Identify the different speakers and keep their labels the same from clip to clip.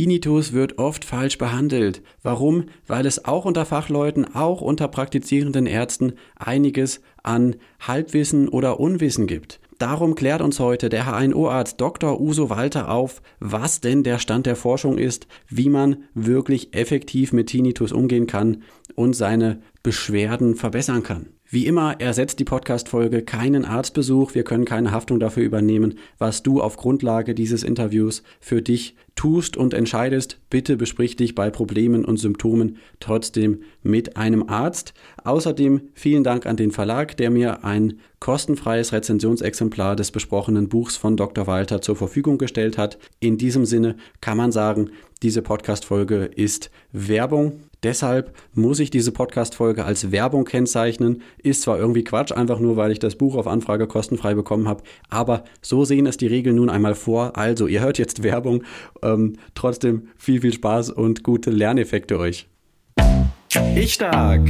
Speaker 1: Tinnitus wird oft falsch behandelt. Warum? Weil es auch unter Fachleuten, auch unter praktizierenden Ärzten einiges an Halbwissen oder Unwissen gibt. Darum klärt uns heute der HNO-Arzt Dr. Uso Walter auf, was denn der Stand der Forschung ist, wie man wirklich effektiv mit Tinnitus umgehen kann und seine Beschwerden verbessern kann. Wie immer ersetzt die Podcast-Folge keinen Arztbesuch. Wir können keine Haftung dafür übernehmen, was du auf Grundlage dieses Interviews für dich tust und entscheidest. Bitte besprich dich bei Problemen und Symptomen trotzdem mit einem Arzt. Außerdem vielen Dank an den Verlag, der mir ein kostenfreies Rezensionsexemplar des besprochenen Buchs von Dr. Walter zur Verfügung gestellt hat. In diesem Sinne kann man sagen, diese Podcast-Folge ist Werbung Deshalb muss ich diese Podcast-Folge als Werbung kennzeichnen. Ist zwar irgendwie Quatsch, einfach nur, weil ich das Buch auf Anfrage kostenfrei bekommen habe, aber so sehen es die Regeln nun einmal vor. Also, ihr hört jetzt Werbung. Ähm, trotzdem viel, viel Spaß und gute Lerneffekte euch. Ich Stark,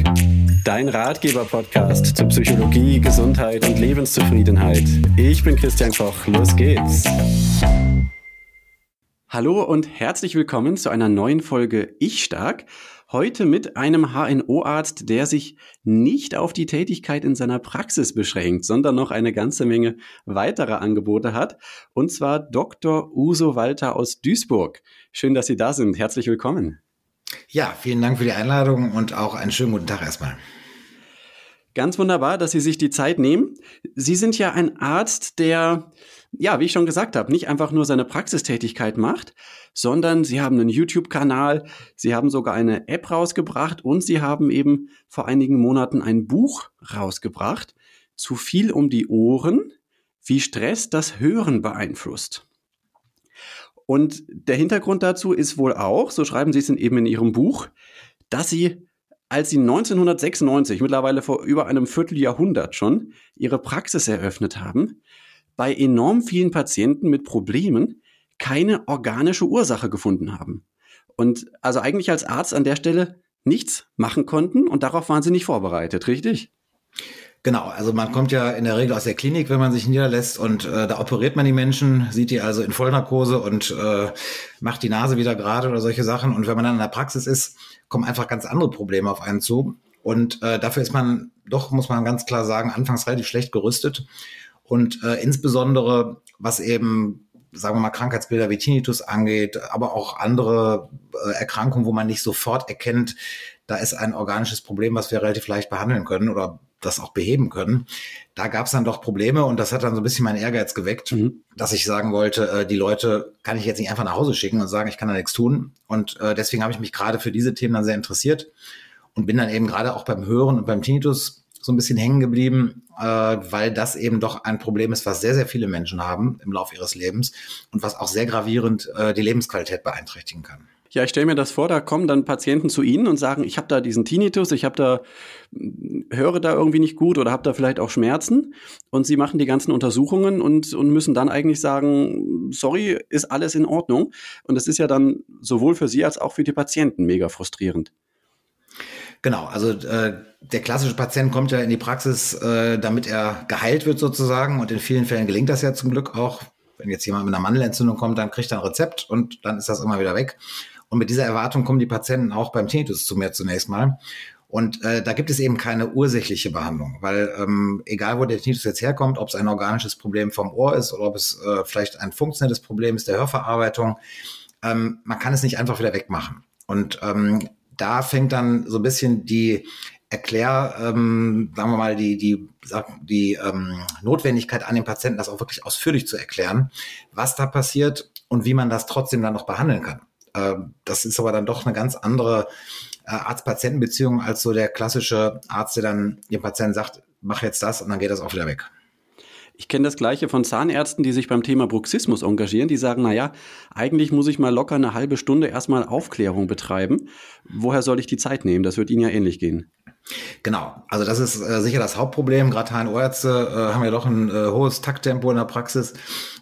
Speaker 1: dein Ratgeber-Podcast zur Psychologie, Gesundheit und Lebenszufriedenheit. Ich bin Christian Koch, los geht's. Hallo und herzlich willkommen zu einer neuen Folge Ich Stark. Heute mit einem HNO-Arzt, der sich nicht auf die Tätigkeit in seiner Praxis beschränkt, sondern noch eine ganze Menge weiterer Angebote hat. Und zwar Dr. Uso Walter aus Duisburg. Schön, dass Sie da sind. Herzlich willkommen.
Speaker 2: Ja, vielen Dank für die Einladung und auch einen schönen guten Tag erstmal.
Speaker 1: Ganz wunderbar, dass Sie sich die Zeit nehmen. Sie sind ja ein Arzt, der ja, wie ich schon gesagt habe, nicht einfach nur seine Praxistätigkeit macht, sondern sie haben einen YouTube-Kanal, sie haben sogar eine App rausgebracht und sie haben eben vor einigen Monaten ein Buch rausgebracht, zu viel um die Ohren, wie Stress das Hören beeinflusst. Und der Hintergrund dazu ist wohl auch, so schreiben sie es eben in ihrem Buch, dass sie als sie 1996, mittlerweile vor über einem Vierteljahrhundert schon, ihre Praxis eröffnet haben, bei enorm vielen Patienten mit Problemen keine organische Ursache gefunden haben. Und also eigentlich als Arzt an der Stelle nichts machen konnten und darauf waren sie nicht vorbereitet, richtig?
Speaker 2: Genau, also man kommt ja in der Regel aus der Klinik, wenn man sich niederlässt und äh, da operiert man die Menschen, sieht die also in Vollnarkose und äh, macht die Nase wieder gerade oder solche Sachen. Und wenn man dann in der Praxis ist, kommen einfach ganz andere Probleme auf einen zu. Und äh, dafür ist man doch, muss man ganz klar sagen, anfangs relativ schlecht gerüstet. Und äh, insbesondere, was eben, sagen wir mal, Krankheitsbilder wie Tinnitus angeht, aber auch andere äh, Erkrankungen, wo man nicht sofort erkennt, da ist ein organisches Problem, was wir relativ leicht behandeln können oder das auch beheben können. Da gab es dann doch Probleme und das hat dann so ein bisschen meinen Ehrgeiz geweckt, mhm. dass ich sagen wollte, äh, die Leute kann ich jetzt nicht einfach nach Hause schicken und sagen, ich kann da nichts tun. Und äh, deswegen habe ich mich gerade für diese Themen dann sehr interessiert und bin dann eben gerade auch beim Hören und beim Tinnitus so ein bisschen hängen geblieben, äh, weil das eben doch ein Problem ist, was sehr, sehr viele Menschen haben im Laufe ihres Lebens und was auch sehr gravierend äh, die Lebensqualität beeinträchtigen kann.
Speaker 1: Ja, ich stelle mir das vor, da kommen dann Patienten zu Ihnen und sagen, ich habe da diesen Tinnitus, ich habe da höre da irgendwie nicht gut oder habe da vielleicht auch Schmerzen und Sie machen die ganzen Untersuchungen und und müssen dann eigentlich sagen, sorry, ist alles in Ordnung und das ist ja dann sowohl für Sie als auch für die Patienten mega frustrierend.
Speaker 2: Genau, also äh, der klassische Patient kommt ja in die Praxis, äh, damit er geheilt wird sozusagen und in vielen Fällen gelingt das ja zum Glück auch. Wenn jetzt jemand mit einer Mandelentzündung kommt, dann kriegt er ein Rezept und dann ist das immer wieder weg. Und mit dieser Erwartung kommen die Patienten auch beim Tinnitus zu mir zunächst mal. Und äh, da gibt es eben keine ursächliche Behandlung, weil ähm, egal wo der Tinnitus jetzt herkommt, ob es ein organisches Problem vom Ohr ist oder ob es äh, vielleicht ein funktionelles Problem ist der Hörverarbeitung, ähm, man kann es nicht einfach wieder wegmachen. Und ähm, da fängt dann so ein bisschen die Erklär, ähm, sagen wir mal, die, die, die ähm, Notwendigkeit an den Patienten, das auch wirklich ausführlich zu erklären, was da passiert und wie man das trotzdem dann noch behandeln kann. Ähm, das ist aber dann doch eine ganz andere äh, Arzt-Patienten-Beziehung als so der klassische Arzt, der dann dem Patienten sagt, mach jetzt das und dann geht das auch wieder weg.
Speaker 1: Ich kenne das Gleiche von Zahnärzten, die sich beim Thema Bruxismus engagieren. Die sagen, na ja, eigentlich muss ich mal locker eine halbe Stunde erstmal Aufklärung betreiben. Woher soll ich die Zeit nehmen? Das wird Ihnen ja ähnlich gehen.
Speaker 2: Genau, also das ist äh, sicher das Hauptproblem. Gerade HNO-Ärzte äh, haben ja doch ein äh, hohes Takttempo in der Praxis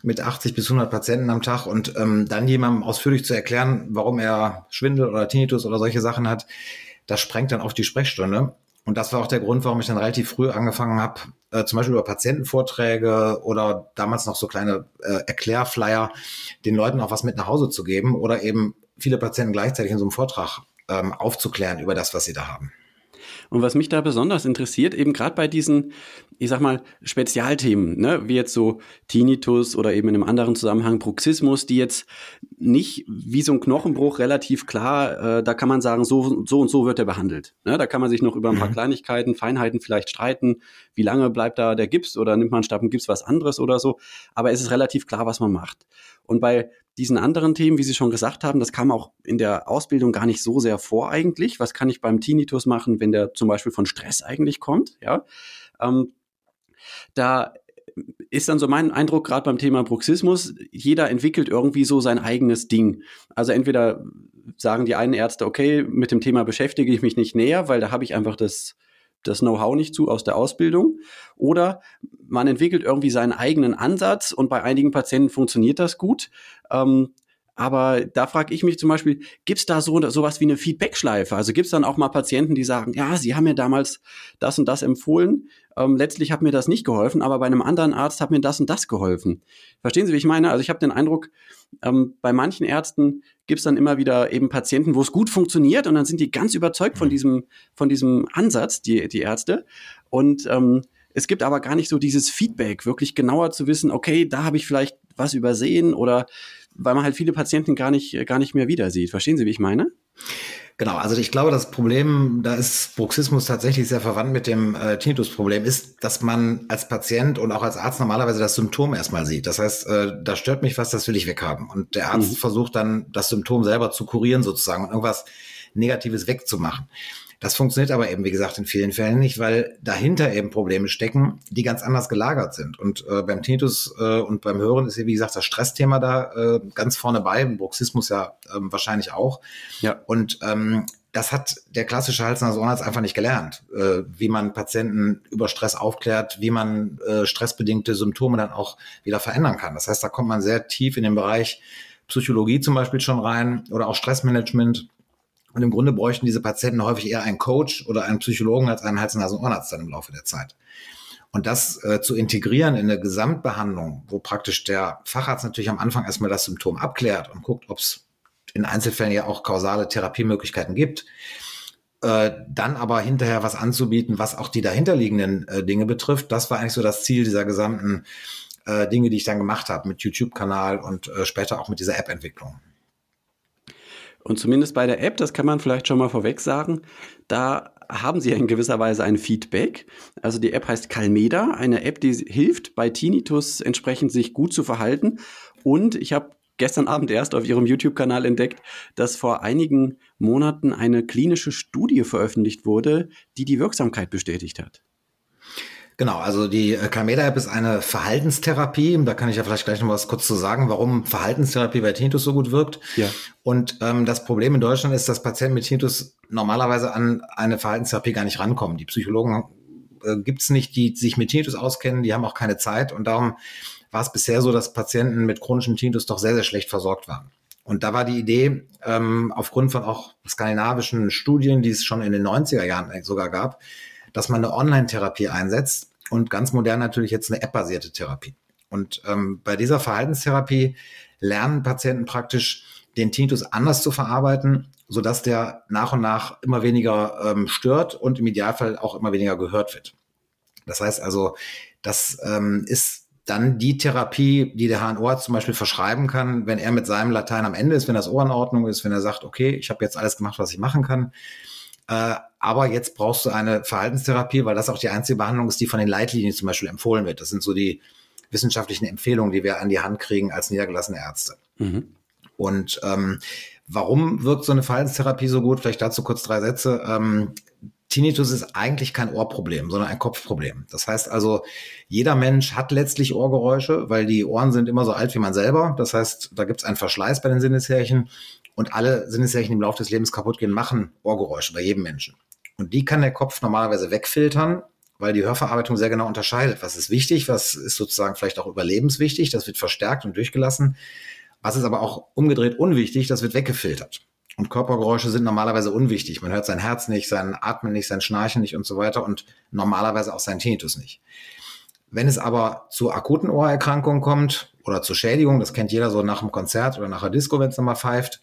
Speaker 2: mit 80 bis 100 Patienten am Tag und ähm, dann jemandem ausführlich zu erklären, warum er Schwindel oder Tinnitus oder solche Sachen hat, das sprengt dann auf die Sprechstunde. Und das war auch der Grund, warum ich dann relativ früh angefangen habe, äh, zum Beispiel über Patientenvorträge oder damals noch so kleine äh, Erklärflyer, den Leuten auch was mit nach Hause zu geben oder eben viele Patienten gleichzeitig in so einem Vortrag ähm, aufzuklären über das, was sie da haben.
Speaker 1: Und was mich da besonders interessiert, eben gerade bei diesen, ich sag mal, Spezialthemen, ne, wie jetzt so Tinnitus oder eben in einem anderen Zusammenhang Bruxismus, die jetzt nicht wie so ein Knochenbruch relativ klar, äh, da kann man sagen, so, so und so wird er behandelt. Ne, da kann man sich noch über ein paar mhm. Kleinigkeiten, Feinheiten vielleicht streiten, wie lange bleibt da der Gips oder nimmt man statt dem Gips was anderes oder so. Aber es ist relativ klar, was man macht. Und bei diesen anderen Themen, wie Sie schon gesagt haben, das kam auch in der Ausbildung gar nicht so sehr vor eigentlich. Was kann ich beim Tinnitus machen, wenn der zum Beispiel von Stress eigentlich kommt? Ja, ähm, da ist dann so mein Eindruck gerade beim Thema Bruxismus, jeder entwickelt irgendwie so sein eigenes Ding. Also entweder sagen die einen Ärzte, okay, mit dem Thema beschäftige ich mich nicht näher, weil da habe ich einfach das das Know-how nicht zu aus der Ausbildung. Oder man entwickelt irgendwie seinen eigenen Ansatz und bei einigen Patienten funktioniert das gut. Ähm, aber da frage ich mich zum Beispiel, gibt es da so sowas wie eine Feedback-Schleife? Also gibt es dann auch mal Patienten, die sagen, ja, Sie haben mir damals das und das empfohlen, ähm, letztlich hat mir das nicht geholfen, aber bei einem anderen Arzt hat mir das und das geholfen. Verstehen Sie, wie ich meine? Also ich habe den Eindruck, ähm, bei manchen Ärzten gibt es dann immer wieder eben Patienten, wo es gut funktioniert und dann sind die ganz überzeugt von mhm. diesem, von diesem Ansatz, die, die Ärzte. Und ähm, es gibt aber gar nicht so dieses Feedback, wirklich genauer zu wissen, okay, da habe ich vielleicht was übersehen oder weil man halt viele Patienten gar nicht, gar nicht mehr wieder sieht. Verstehen Sie, wie ich meine?
Speaker 2: Genau, also ich glaube, das Problem, da ist Bruxismus tatsächlich sehr verwandt mit dem äh, Tinnitus-Problem, ist, dass man als Patient und auch als Arzt normalerweise das Symptom erstmal sieht. Das heißt, äh, da stört mich was, das will ich weghaben. Und der Arzt mhm. versucht dann, das Symptom selber zu kurieren sozusagen und irgendwas Negatives wegzumachen. Das funktioniert aber eben, wie gesagt, in vielen Fällen nicht, weil dahinter eben Probleme stecken, die ganz anders gelagert sind. Und äh, beim Tinnitus äh, und beim Hören ist ja, wie gesagt, das Stressthema da äh, ganz vorne bei, im Bruxismus ja ähm, wahrscheinlich auch. Ja. Und ähm, das hat der klassische Hals-Nasen-Ohrenarzt einfach nicht gelernt, äh, wie man Patienten über Stress aufklärt, wie man äh, stressbedingte Symptome dann auch wieder verändern kann. Das heißt, da kommt man sehr tief in den Bereich Psychologie zum Beispiel schon rein oder auch Stressmanagement. Und im Grunde bräuchten diese Patienten häufig eher einen Coach oder einen Psychologen als einen Hals-Nasen-Ohrenarzt dann im Laufe der Zeit. Und das äh, zu integrieren in eine Gesamtbehandlung, wo praktisch der Facharzt natürlich am Anfang erstmal das Symptom abklärt und guckt, ob es in Einzelfällen ja auch kausale Therapiemöglichkeiten gibt, äh, dann aber hinterher was anzubieten, was auch die dahinterliegenden äh, Dinge betrifft, das war eigentlich so das Ziel dieser gesamten äh, Dinge, die ich dann gemacht habe mit YouTube-Kanal und äh, später auch mit dieser App-Entwicklung.
Speaker 1: Und zumindest bei der App, das kann man vielleicht schon mal vorweg sagen, da haben sie in gewisser Weise ein Feedback. Also die App heißt Calmeda, eine App, die hilft, bei Tinnitus entsprechend sich gut zu verhalten. Und ich habe gestern Abend erst auf ihrem YouTube-Kanal entdeckt, dass vor einigen Monaten eine klinische Studie veröffentlicht wurde, die die Wirksamkeit bestätigt hat.
Speaker 2: Genau, also die äh, Calmeda-App ist eine Verhaltenstherapie. Da kann ich ja vielleicht gleich noch was kurz zu sagen, warum Verhaltenstherapie bei Tinnitus so gut wirkt. Ja. Und ähm, das Problem in Deutschland ist, dass Patienten mit Tinnitus normalerweise an eine Verhaltenstherapie gar nicht rankommen. Die Psychologen äh, gibt es nicht, die sich mit Tinnitus auskennen, die haben auch keine Zeit. Und darum war es bisher so, dass Patienten mit chronischem Tinnitus doch sehr, sehr schlecht versorgt waren. Und da war die Idee, ähm, aufgrund von auch skandinavischen Studien, die es schon in den 90er Jahren sogar gab, dass man eine Online-Therapie einsetzt und ganz modern natürlich jetzt eine App-basierte Therapie. Und ähm, bei dieser Verhaltenstherapie lernen Patienten praktisch den Tinnitus anders zu verarbeiten, sodass der nach und nach immer weniger ähm, stört und im Idealfall auch immer weniger gehört wird. Das heißt also, das ähm, ist dann die Therapie, die der HNO zum Beispiel verschreiben kann, wenn er mit seinem Latein am Ende ist, wenn das Ohr in Ordnung ist, wenn er sagt, okay, ich habe jetzt alles gemacht, was ich machen kann, äh, aber jetzt brauchst du eine Verhaltenstherapie, weil das auch die einzige Behandlung ist, die von den Leitlinien zum Beispiel empfohlen wird. Das sind so die wissenschaftlichen Empfehlungen, die wir an die Hand kriegen als niedergelassene Ärzte. Mhm. Und ähm, warum wirkt so eine Verhaltenstherapie so gut? Vielleicht dazu kurz drei Sätze. Ähm, Tinnitus ist eigentlich kein Ohrproblem, sondern ein Kopfproblem. Das heißt also, jeder Mensch hat letztlich Ohrgeräusche, weil die Ohren sind immer so alt wie man selber. Das heißt, da gibt es einen Verschleiß bei den Sinneshärchen und alle Sinneshärchen im Laufe des Lebens kaputt gehen, machen Ohrgeräusche bei jedem Menschen. Und die kann der Kopf normalerweise wegfiltern, weil die Hörverarbeitung sehr genau unterscheidet. Was ist wichtig, was ist sozusagen vielleicht auch überlebenswichtig, das wird verstärkt und durchgelassen. Was ist aber auch umgedreht unwichtig, das wird weggefiltert. Und Körpergeräusche sind normalerweise unwichtig. Man hört sein Herz nicht, sein Atmen nicht, sein Schnarchen nicht und so weiter und normalerweise auch sein Tinnitus nicht. Wenn es aber zu akuten Ohrerkrankungen kommt oder zur Schädigung, das kennt jeder so nach dem Konzert oder nach der Disco, wenn es nochmal pfeift,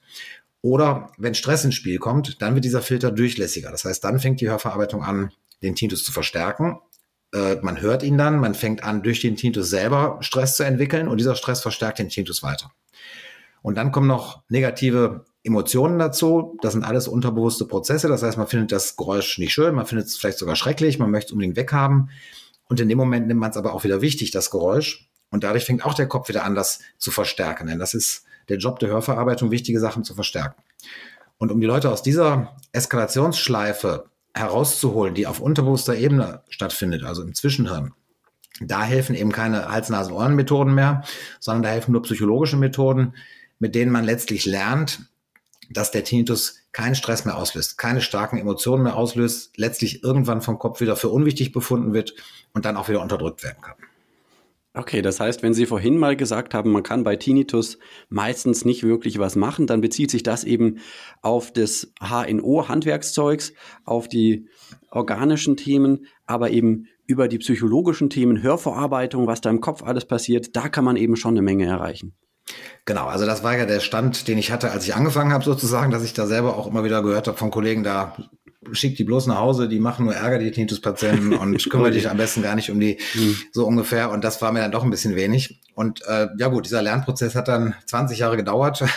Speaker 2: Oder wenn Stress ins Spiel kommt, dann wird dieser Filter durchlässiger. Das heißt, dann fängt die Hörverarbeitung an, den Tintus zu verstärken. Äh, man hört ihn dann, man fängt an, durch den Tintus selber Stress zu entwickeln und dieser Stress verstärkt den Tintus weiter. Und dann kommen noch negative Emotionen dazu. Das sind alles unterbewusste Prozesse. Das heißt, man findet das Geräusch nicht schön, man findet es vielleicht sogar schrecklich, man möchte es unbedingt weghaben. Und in dem Moment nimmt man es aber auch wieder wichtig, das Geräusch. Und dadurch fängt auch der Kopf wieder an, das zu verstärken. Denn das ist der Job der Hörverarbeitung, wichtige Sachen zu verstärken. Und um die Leute aus dieser Eskalationsschleife herauszuholen, die auf unterbewusster Ebene stattfindet, also im Zwischenhirn, da helfen eben keine Hals-Nasen-Ohren-Methoden mehr, sondern da helfen nur psychologische Methoden, mit denen man letztlich lernt, dass der Tinnitus keinen Stress mehr auslöst, keine starken Emotionen mehr auslöst, letztlich irgendwann vom Kopf wieder für unwichtig befunden wird und dann auch wieder unterdrückt werden kann.
Speaker 1: Okay, das heißt, wenn Sie vorhin mal gesagt haben, man kann bei Tinnitus meistens nicht wirklich was machen, dann bezieht sich das eben auf das HNO-Handwerkszeugs, auf die organischen Themen, aber eben über die psychologischen Themen, Hörverarbeitung, was da im Kopf alles passiert, da kann man eben schon eine Menge erreichen.
Speaker 2: Genau, also das war ja der Stand, den ich hatte, als ich angefangen habe, sozusagen, dass ich da selber auch immer wieder gehört habe von Kollegen, da schick die bloß nach Hause, die machen nur Ärger, die Tinnitus-Patienten und kümmere dich am besten gar nicht um die, mhm. so ungefähr. Und das war mir dann doch ein bisschen wenig. Und äh, ja gut, dieser Lernprozess hat dann 20 Jahre gedauert.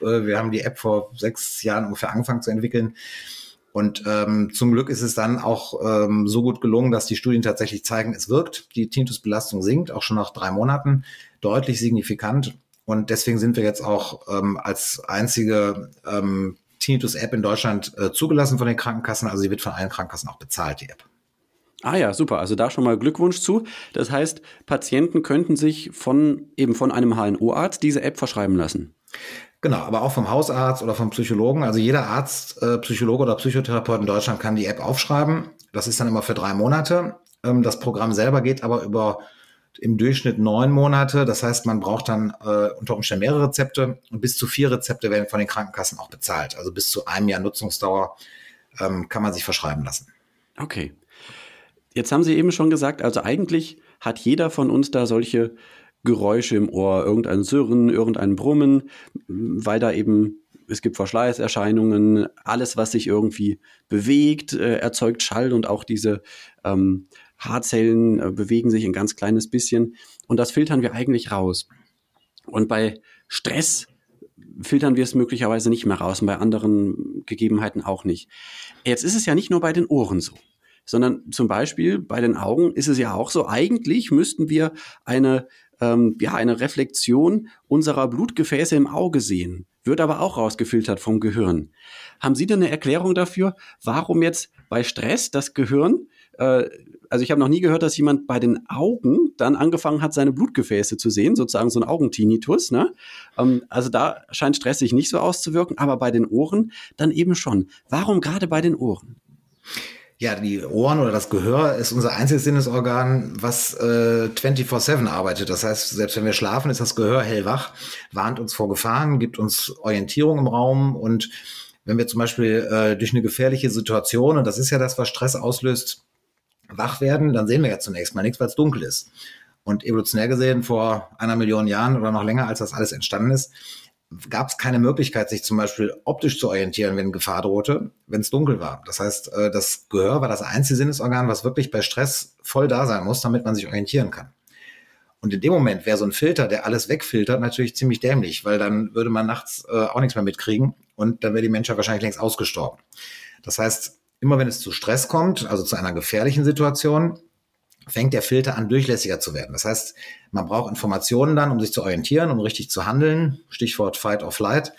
Speaker 2: Äh, wir haben die App vor sechs Jahren ungefähr angefangen zu entwickeln. Und ähm, zum Glück ist es dann auch ähm, so gut gelungen, dass die Studien tatsächlich zeigen, es wirkt. Die Tinnitusbelastung sinkt, auch schon nach drei Monaten, deutlich signifikant. Und deswegen sind wir jetzt auch ähm, als einzige ähm, Tinnitus-App in Deutschland äh, zugelassen von den Krankenkassen. Also sie wird von allen Krankenkassen auch bezahlt, die App.
Speaker 1: Ah ja, super. Also da schon mal Glückwunsch zu. Das heißt, Patienten könnten sich von eben von einem HNO-Arzt diese App verschreiben lassen.
Speaker 2: Genau, aber auch vom Hausarzt oder vom Psychologen. Also jeder Arzt, äh, Psychologe oder Psychotherapeut in Deutschland kann die App aufschreiben. Das ist dann immer für drei Monate. Ähm, das Programm selber geht aber über im Durchschnitt neun Monate. Das heißt, man braucht dann äh, unter Umständen mehrere Rezepte und bis zu vier Rezepte werden von den Krankenkassen auch bezahlt. Also bis zu einem Jahr Nutzungsdauer ähm, kann man sich verschreiben lassen.
Speaker 1: Okay. Jetzt haben Sie eben schon gesagt, also eigentlich hat jeder von uns da solche Geräusche im Ohr, irgendein Sirren, irgendein Brummen, weil da eben es gibt Verschleißerscheinungen, alles, was sich irgendwie bewegt, äh, erzeugt Schall und auch diese ähm, Haarzellen äh, bewegen sich ein ganz kleines bisschen und das filtern wir eigentlich raus. Und bei Stress filtern wir es möglicherweise nicht mehr raus und bei anderen Gegebenheiten auch nicht. Jetzt ist es ja nicht nur bei den Ohren so, sondern zum Beispiel bei den Augen ist es ja auch so, eigentlich müssten wir eine, ähm, ja, eine Reflexion unserer Blutgefäße im Auge sehen, wird aber auch rausgefiltert vom Gehirn. Haben Sie denn eine Erklärung dafür, warum jetzt bei Stress das Gehirn äh, also ich habe noch nie gehört, dass jemand bei den Augen dann angefangen hat, seine Blutgefäße zu sehen, sozusagen so ein Augentinitus. Ne? Ähm, also da scheint Stress sich nicht so auszuwirken, aber bei den Ohren dann eben schon. Warum gerade bei den Ohren?
Speaker 2: Ja, die Ohren oder das Gehör ist unser einziges Sinnesorgan, was äh, 24-7 arbeitet. Das heißt, selbst wenn wir schlafen, ist das Gehör hellwach, warnt uns vor Gefahren, gibt uns Orientierung im Raum und wenn wir zum Beispiel äh, durch eine gefährliche Situation, und das ist ja das, was Stress auslöst, wach werden, dann sehen wir ja zunächst mal nichts, weil es dunkel ist. Und evolutionär gesehen, vor einer Million Jahren oder noch länger, als das alles entstanden ist, gab es keine Möglichkeit, sich zum Beispiel optisch zu orientieren, wenn Gefahr drohte, wenn es dunkel war. Das heißt, äh, das Gehör war das einzige Sinnesorgan, was wirklich bei Stress voll da sein muss, damit man sich orientieren kann. Und in dem Moment wäre so ein Filter, der alles wegfiltert, natürlich ziemlich dämlich, weil dann würde man nachts äh, auch nichts mehr mitkriegen und dann wäre die Menschheit wahrscheinlich längst ausgestorben. Das heißt, immer wenn es zu Stress kommt, also zu einer gefährlichen Situation, fängt der Filter an, durchlässiger zu werden. Das heißt, man braucht Informationen dann, um sich zu orientieren, um richtig zu handeln. Stichwort Fight or Flight.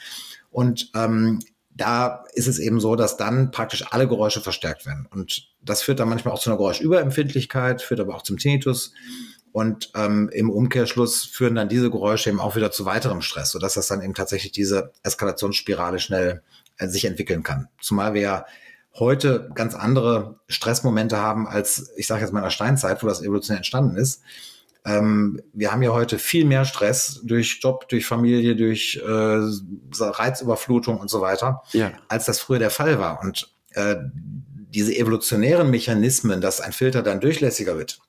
Speaker 2: Und ähm, da ist es eben so, dass dann praktisch alle Geräusche verstärkt werden. Und das führt dann manchmal auch zu einer Geräuschüberempfindlichkeit, führt aber auch zum Tinnitus. Und ähm, im Umkehrschluss führen dann diese Geräusche eben auch wieder zu weiterem Stress, sodass das dann eben tatsächlich diese Eskalationsspirale schnell äh, sich entwickeln kann. Zumal wir ja heute ganz andere Stressmomente haben als, ich sage jetzt mal in der Steinzeit, wo das evolutionär entstanden ist. Ähm, wir haben ja heute viel mehr Stress durch Job, durch Familie, durch äh, Reizüberflutung und so weiter, ja. als das früher der Fall war. Und äh, diese evolutionären Mechanismen, dass ein Filter dann durchlässiger wird,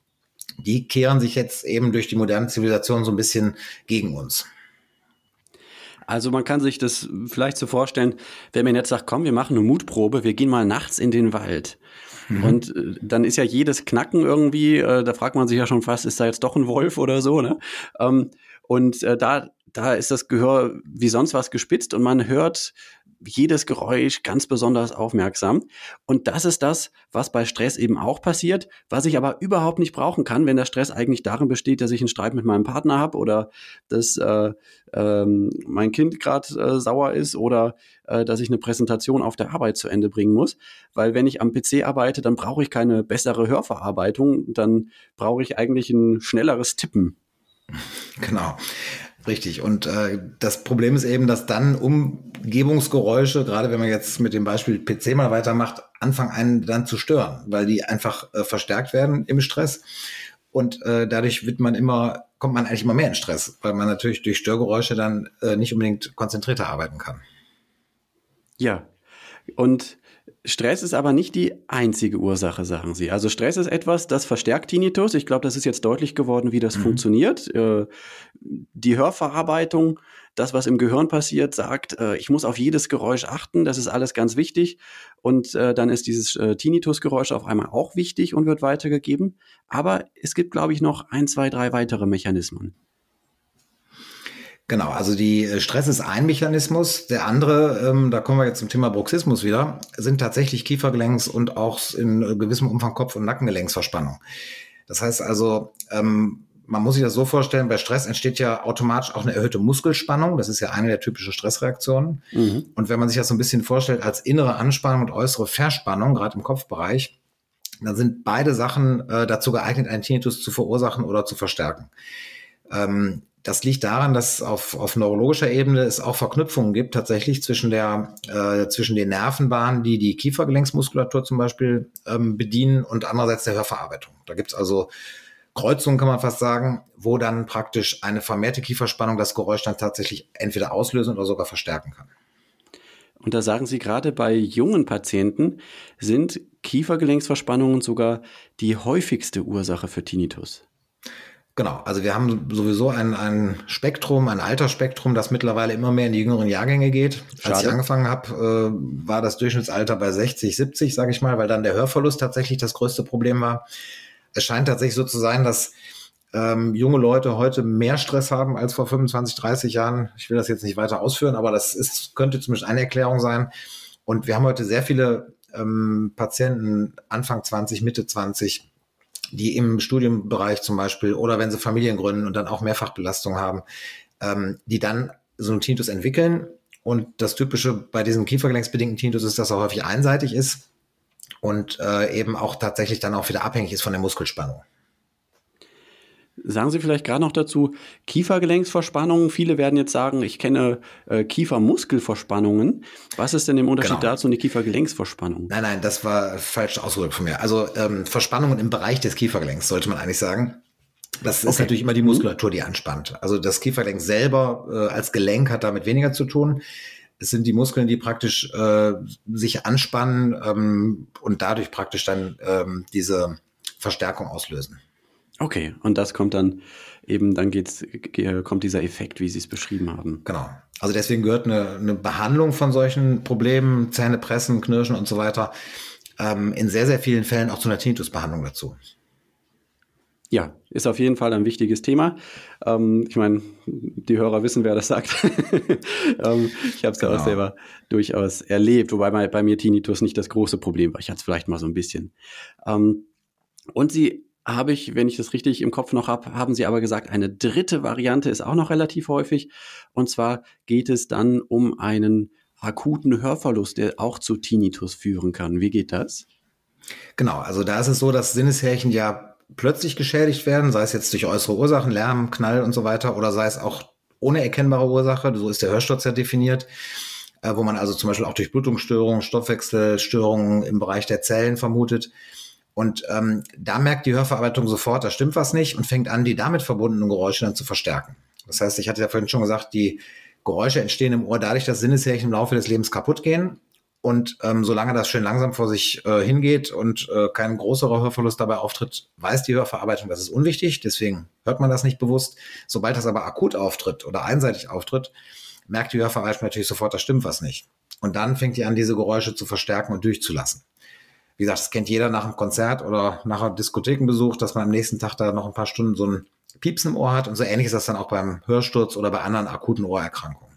Speaker 2: die kehren sich jetzt eben durch die moderne Zivilisation so ein bisschen gegen uns.
Speaker 1: Also man kann sich das vielleicht so vorstellen, wenn man jetzt sagt, komm, wir machen eine Mutprobe, wir gehen mal nachts in den Wald. Mhm. Und äh, dann ist ja jedes Knacken irgendwie, äh, da fragt man sich ja schon fast, ist da jetzt doch ein Wolf oder so, ne? Ähm, und äh, da, da ist das Gehör wie sonst was gespitzt und man hört jedes Geräusch ganz besonders aufmerksam. Und das ist das, was bei Stress eben auch passiert, was ich aber überhaupt nicht brauchen kann, wenn der Stress eigentlich darin besteht, dass ich einen Streit mit meinem Partner habe oder dass äh, ähm, mein Kind gerade äh, sauer ist oder äh, dass ich eine Präsentation auf der Arbeit zu Ende bringen muss. Weil wenn ich am PC arbeite, dann brauche ich keine bessere Hörverarbeitung, dann brauche ich eigentlich ein schnelleres Tippen.
Speaker 2: Genau. Richtig. Und äh, das Problem ist eben, dass dann Umgebungsgeräusche, gerade wenn man jetzt mit dem Beispiel PC mal weitermacht, anfangen einen dann zu stören, weil die einfach äh, verstärkt werden im Stress. Und äh, dadurch wird man immer, kommt man eigentlich immer mehr in Stress, weil man natürlich durch Störgeräusche dann äh, nicht unbedingt konzentrierter arbeiten kann.
Speaker 1: Ja. Und Stress ist aber nicht die einzige Ursache, sagen Sie. Also Stress ist etwas, das verstärkt Tinnitus. Ich glaube, das ist jetzt deutlich geworden, wie das mhm. funktioniert. Äh, die Hörverarbeitung, das, was im Gehirn passiert, sagt, äh, ich muss auf jedes Geräusch achten. Das ist alles ganz wichtig. Und äh, dann ist dieses Tinnitusgeräusch auf einmal auch wichtig und wird weitergegeben. Aber es gibt, glaube ich, noch ein, zwei, drei weitere Mechanismen.
Speaker 2: Genau, also die äh, Stress ist ein Mechanismus. Der andere, ähm, da kommen wir jetzt zum Thema Bruxismus wieder, sind tatsächlich Kiefergelenks- und auch in äh, gewissem Umfang Kopf- und Nackengelenksverspannung. Das heißt also, ähm, man muss sich das so vorstellen, bei Stress entsteht ja automatisch auch eine erhöhte Muskelspannung. Das ist ja eine der typischen Stressreaktionen. Mhm. Und wenn man sich das so ein bisschen vorstellt als innere Anspannung und äußere Verspannung, gerade im Kopfbereich, dann sind beide Sachen äh, dazu geeignet, einen Tinnitus zu verursachen oder zu verstärken. Ähm, das liegt daran, dass auf, auf neurologischer Ebene es auch Verknüpfungen gibt tatsächlich zwischen der äh, zwischen den Nervenbahnen, die die Kiefergelenksmuskulatur zum Beispiel ähm, bedienen und andererseits der Hörverarbeitung. Da gibt's also Kreuzungen, kann man fast sagen, wo dann praktisch eine vermehrte Kieferspannung das Geräusch dann tatsächlich entweder auslösen oder sogar verstärken kann.
Speaker 1: Und da sagen Sie gerade bei jungen Patienten sind Kiefergelenksverspannungen sogar die häufigste Ursache für Tinnitus.
Speaker 2: Genau, also wir haben sowieso ein, ein Spektrum, ein Altersspektrum, das mittlerweile immer mehr in die jüngeren Jahrgänge geht. Schade. Als ich angefangen habe, äh, war das Durchschnittsalter bei 60, 70, sage ich mal, weil dann der Hörverlust tatsächlich das größte Problem war. Es scheint tatsächlich so zu sein, dass ähm, junge Leute heute mehr Stress haben als vor 25, 30 Jahren. Ich will das jetzt nicht weiter ausführen, aber das ist, könnte zumindest eine Erklärung sein. Und wir haben heute sehr viele ähm, Patienten Anfang 20, Mitte 20, die im Studienbereich zum Beispiel oder wenn sie Familien gründen und dann auch Mehrfachbelastung haben, ähm, die dann so einen Tinnitus entwickeln. Und das Typische bei diesem kiefergelenksbedingten Tinnitus ist, dass er häufig einseitig ist und äh, eben auch tatsächlich dann auch wieder abhängig ist von der Muskelspannung.
Speaker 1: Sagen Sie vielleicht gerade noch dazu Kiefergelenksverspannungen. Viele werden jetzt sagen, ich kenne äh, Kiefermuskelverspannungen. Was ist denn im Unterschied genau. dazu eine Kiefergelenksverspannung?
Speaker 2: Nein, nein, das war falsch ausgedrückt von mir. Also ähm, Verspannungen im Bereich des Kiefergelenks sollte man eigentlich sagen. Das ist okay. natürlich immer die mhm. Muskulatur, die anspannt. Also das Kiefergelenk selber äh, als Gelenk hat damit weniger zu tun. Es sind die Muskeln, die praktisch äh, sich anspannen ähm, und dadurch praktisch dann ähm, diese Verstärkung auslösen.
Speaker 1: Okay, und das kommt dann eben, dann geht's, kommt dieser Effekt, wie Sie es beschrieben haben.
Speaker 2: Genau. Also deswegen gehört eine, eine Behandlung von solchen Problemen, Zähne pressen, Knirschen und so weiter, ähm, in sehr, sehr vielen Fällen auch zu einer Tinnitusbehandlung dazu.
Speaker 1: Ja, ist auf jeden Fall ein wichtiges Thema. Ähm, ich meine, die Hörer wissen, wer das sagt. ähm, ich habe es genau. ja auch selber durchaus erlebt, wobei bei, bei mir Tinnitus nicht das große Problem war. Ich hatte es vielleicht mal so ein bisschen. Ähm, und Sie habe ich, wenn ich das richtig im Kopf noch habe, haben Sie aber gesagt, eine dritte Variante ist auch noch relativ häufig. Und zwar geht es dann um einen akuten Hörverlust, der auch zu Tinnitus führen kann. Wie geht das?
Speaker 2: Genau, also da ist es so, dass Sinneshärchen ja plötzlich geschädigt werden, sei es jetzt durch äußere Ursachen, Lärm, Knall und so weiter, oder sei es auch ohne erkennbare Ursache, so ist der Hörsturz ja definiert, äh, wo man also zum Beispiel auch durch Blutungsstörungen, Stoffwechselstörungen im Bereich der Zellen vermutet. Und ähm, da merkt die Hörverarbeitung sofort, da stimmt was nicht und fängt an, die damit verbundenen Geräusche dann zu verstärken. Das heißt, ich hatte ja vorhin schon gesagt, die Geräusche entstehen im Ohr dadurch, dass Sinneshärchen im Laufe des Lebens kaputt gehen. Und ähm, solange das schön langsam vor sich äh, hingeht und äh, kein größerer Hörverlust dabei auftritt, weiß die Hörverarbeitung, das ist unwichtig. Deswegen hört man das nicht bewusst. Sobald das aber akut auftritt oder einseitig auftritt, merkt die Hörverwaltung natürlich sofort, da stimmt was nicht. Und dann fängt die an, diese Geräusche zu verstärken und durchzulassen. Wie gesagt, das kennt jeder nach einem Konzert oder nach einem Diskothekenbesuch, dass man am nächsten Tag da noch ein paar Stunden so ein Piepsen im Ohr hat. Und so ähnlich ist das dann auch beim Hörsturz oder bei anderen akuten Ohrerkrankungen.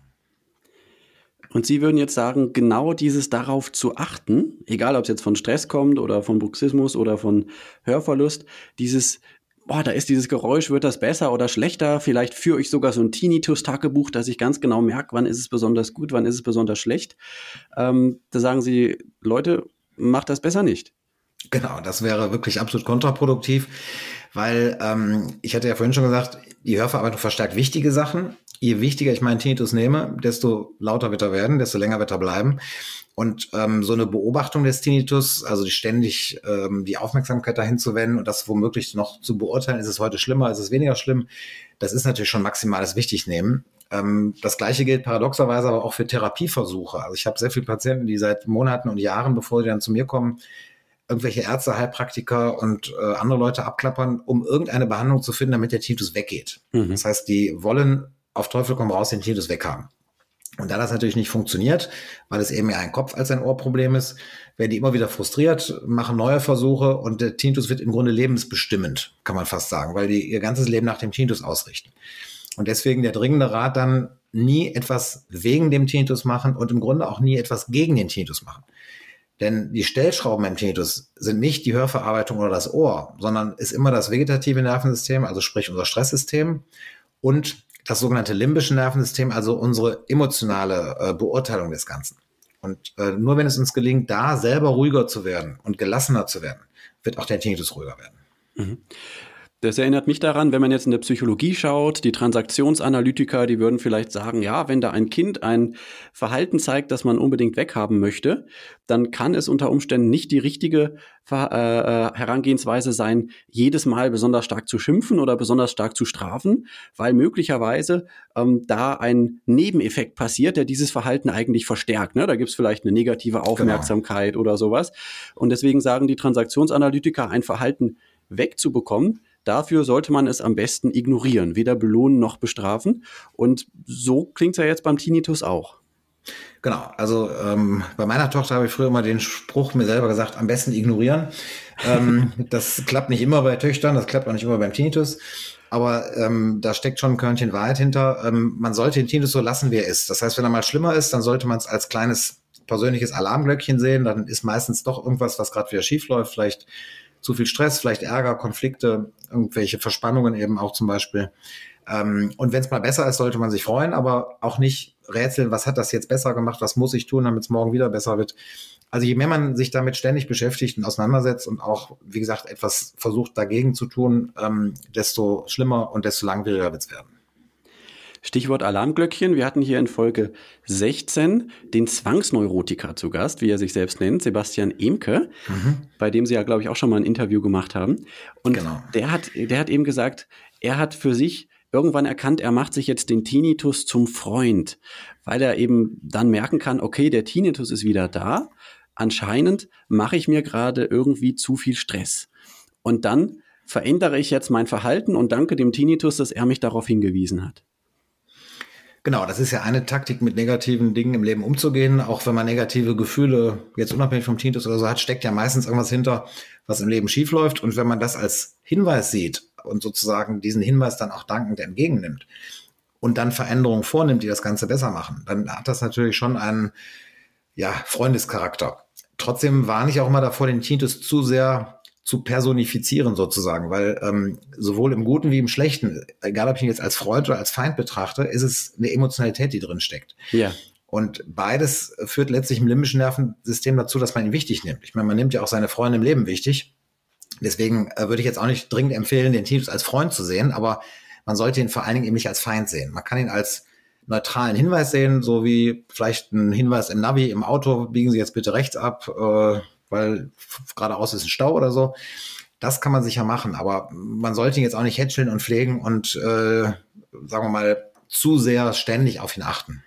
Speaker 1: Und Sie würden jetzt sagen, genau dieses darauf zu achten, egal ob es jetzt von Stress kommt oder von Bruxismus oder von Hörverlust, dieses boah, da ist dieses Geräusch, wird das besser oder schlechter? Vielleicht führe ich sogar so ein Tinnitus-Tagebuch, dass ich ganz genau merke, wann ist es besonders gut, wann ist es besonders schlecht. Ähm, da sagen Sie, Leute, macht das besser nicht.
Speaker 2: Genau, das wäre wirklich absolut kontraproduktiv, weil ähm, ich hatte ja vorhin schon gesagt, die Hörverarbeitung verstärkt wichtige Sachen. Je wichtiger ich meinen Tinnitus nehme, desto lauter wird er werden, desto länger wird er bleiben. Und ähm, so eine Beobachtung des Tinnitus, also ständig ähm, die Aufmerksamkeit dahin zu wenden und das womöglich noch zu beurteilen, ist es heute schlimmer, ist es weniger schlimm, das ist natürlich schon maximales Wichtignehmen. Ähm, das gleiche gilt paradoxerweise aber auch für Therapieversuche. Also ich habe sehr viele Patienten, die seit Monaten und Jahren, bevor sie dann zu mir kommen, irgendwelche Ärzte, Heilpraktiker und äh, andere Leute abklappern, um irgendeine Behandlung zu finden, damit der Tinnitus weggeht. Mhm. Das heißt, die wollen auf Teufel komm raus den Tinnitus weghaben. Und da das natürlich nicht funktioniert, weil es eben mehr ein Kopf als ein Ohrproblem ist, werden die immer wieder frustriert, machen neue Versuche und der Tinnitus wird im Grunde lebensbestimmend, kann man fast sagen, weil die ihr ganzes Leben nach dem Tinnitus ausrichten. Und deswegen der dringende Rat dann nie etwas wegen dem Tinnitus machen und im Grunde auch nie etwas gegen den Tinnitus machen. Denn die Stellschrauben im Tinnitus sind nicht die Hörverarbeitung oder das Ohr, sondern ist immer das vegetative Nervensystem, also sprich unser Stresssystem und das sogenannte limbische Nervensystem, also unsere emotionale äh, Beurteilung des Ganzen. Und äh, nur wenn es uns gelingt, da selber ruhiger zu werden und gelassener zu werden, wird auch der Tinnitus ruhiger werden. Mhm.
Speaker 1: Das erinnert mich daran, wenn man jetzt in der Psychologie schaut, die Transaktionsanalytiker, die würden vielleicht sagen, ja, wenn da ein Kind ein Verhalten zeigt, das man unbedingt weghaben möchte, dann kann es unter Umständen nicht die richtige äh, äh, Herangehensweise sein, jedes Mal besonders stark zu schimpfen oder besonders stark zu strafen, weil möglicherweise ähm, da ein Nebeneffekt passiert, der dieses Verhalten eigentlich verstärkt. Ne? Da gibt es vielleicht eine negative genau. Aufmerksamkeit genau. oder sowas. Und deswegen sagen die Transaktionsanalytiker, ein Verhalten wegzubekommen, Dafür sollte man es am besten ignorieren, weder belohnen noch bestrafen. Und so klingt es ja jetzt beim Tinnitus auch.
Speaker 2: Genau, also ähm, bei meiner Tochter habe ich früher immer den Spruch mir selber gesagt, am besten ignorieren. ähm, das klappt nicht immer bei Töchtern, das klappt auch nicht immer beim Tinnitus. Aber ähm, da steckt schon ein Körnchen Wahrheit hinter. Ähm, man sollte den Tinnitus so lassen, wie er ist. Das heißt, wenn er mal schlimmer ist, dann sollte man es als kleines persönliches Alarmglöckchen sehen. Dann ist meistens doch irgendwas, was gerade wieder schief läuft. Vielleicht zu viel Stress, vielleicht Ärger, Konflikte, irgendwelche Verspannungen eben auch zum Beispiel. Ähm, und wenn es mal besser ist, sollte man sich freuen, aber auch nicht rätseln, was hat das jetzt besser gemacht, was muss ich tun, damit es morgen wieder besser wird. Also je mehr man sich damit ständig beschäftigt und auseinandersetzt und auch, wie gesagt, etwas versucht dagegen zu tun, ähm, desto schlimmer und desto langwieriger wird es werden.
Speaker 1: Stichwort Alarmglöckchen. Wir hatten hier in Folge 16 den Zwangsneurotiker zu Gast, wie er sich selbst nennt, Sebastian Emke, mhm. bei dem Sie ja, glaube ich, auch schon mal ein Interview gemacht haben. Und genau. der, hat, der hat eben gesagt, er hat für sich irgendwann erkannt, er macht sich jetzt den Tinnitus zum Freund, weil er eben dann merken kann, okay, der Tinnitus ist wieder da. Anscheinend mache ich mir gerade irgendwie zu viel Stress. Und dann verändere ich jetzt mein Verhalten und danke dem Tinnitus, dass er mich darauf hingewiesen hat.
Speaker 2: Genau, das ist ja eine Taktik, mit negativen Dingen im Leben umzugehen. Auch wenn man negative Gefühle, jetzt unabhängig vom Tinnitus oder so hat, steckt ja meistens irgendwas hinter, was im Leben schiefläuft. Und wenn man das als Hinweis sieht und sozusagen diesen Hinweis dann auch dankend entgegennimmt und dann Veränderungen vornimmt, die das Ganze besser machen, dann hat das natürlich schon einen, ja, Freundescharakter. Trotzdem warne ich auch immer davor, den Tinnitus zu sehr zu personifizieren sozusagen, weil ähm, sowohl im Guten wie im Schlechten, egal ob ich ihn jetzt als Freund oder als Feind betrachte, ist es eine Emotionalität, die drin steckt.
Speaker 1: Ja.
Speaker 2: Und beides führt letztlich im limbischen Nervensystem dazu, dass man ihn wichtig nimmt. Ich meine, man nimmt ja auch seine Freunde im Leben wichtig. Deswegen äh, würde ich jetzt auch nicht dringend empfehlen, den Tinnitus als Freund zu sehen, aber man sollte ihn vor allen Dingen eben nicht als Feind sehen. Man kann ihn als neutralen Hinweis sehen, so wie vielleicht ein Hinweis im Navi, im Auto, biegen Sie jetzt bitte rechts ab, äh, weil geradeaus ist ein Stau oder so. Das kann man sicher machen, aber man sollte ihn jetzt auch nicht hätscheln und pflegen und, äh, sagen wir mal, zu sehr ständig auf ihn achten.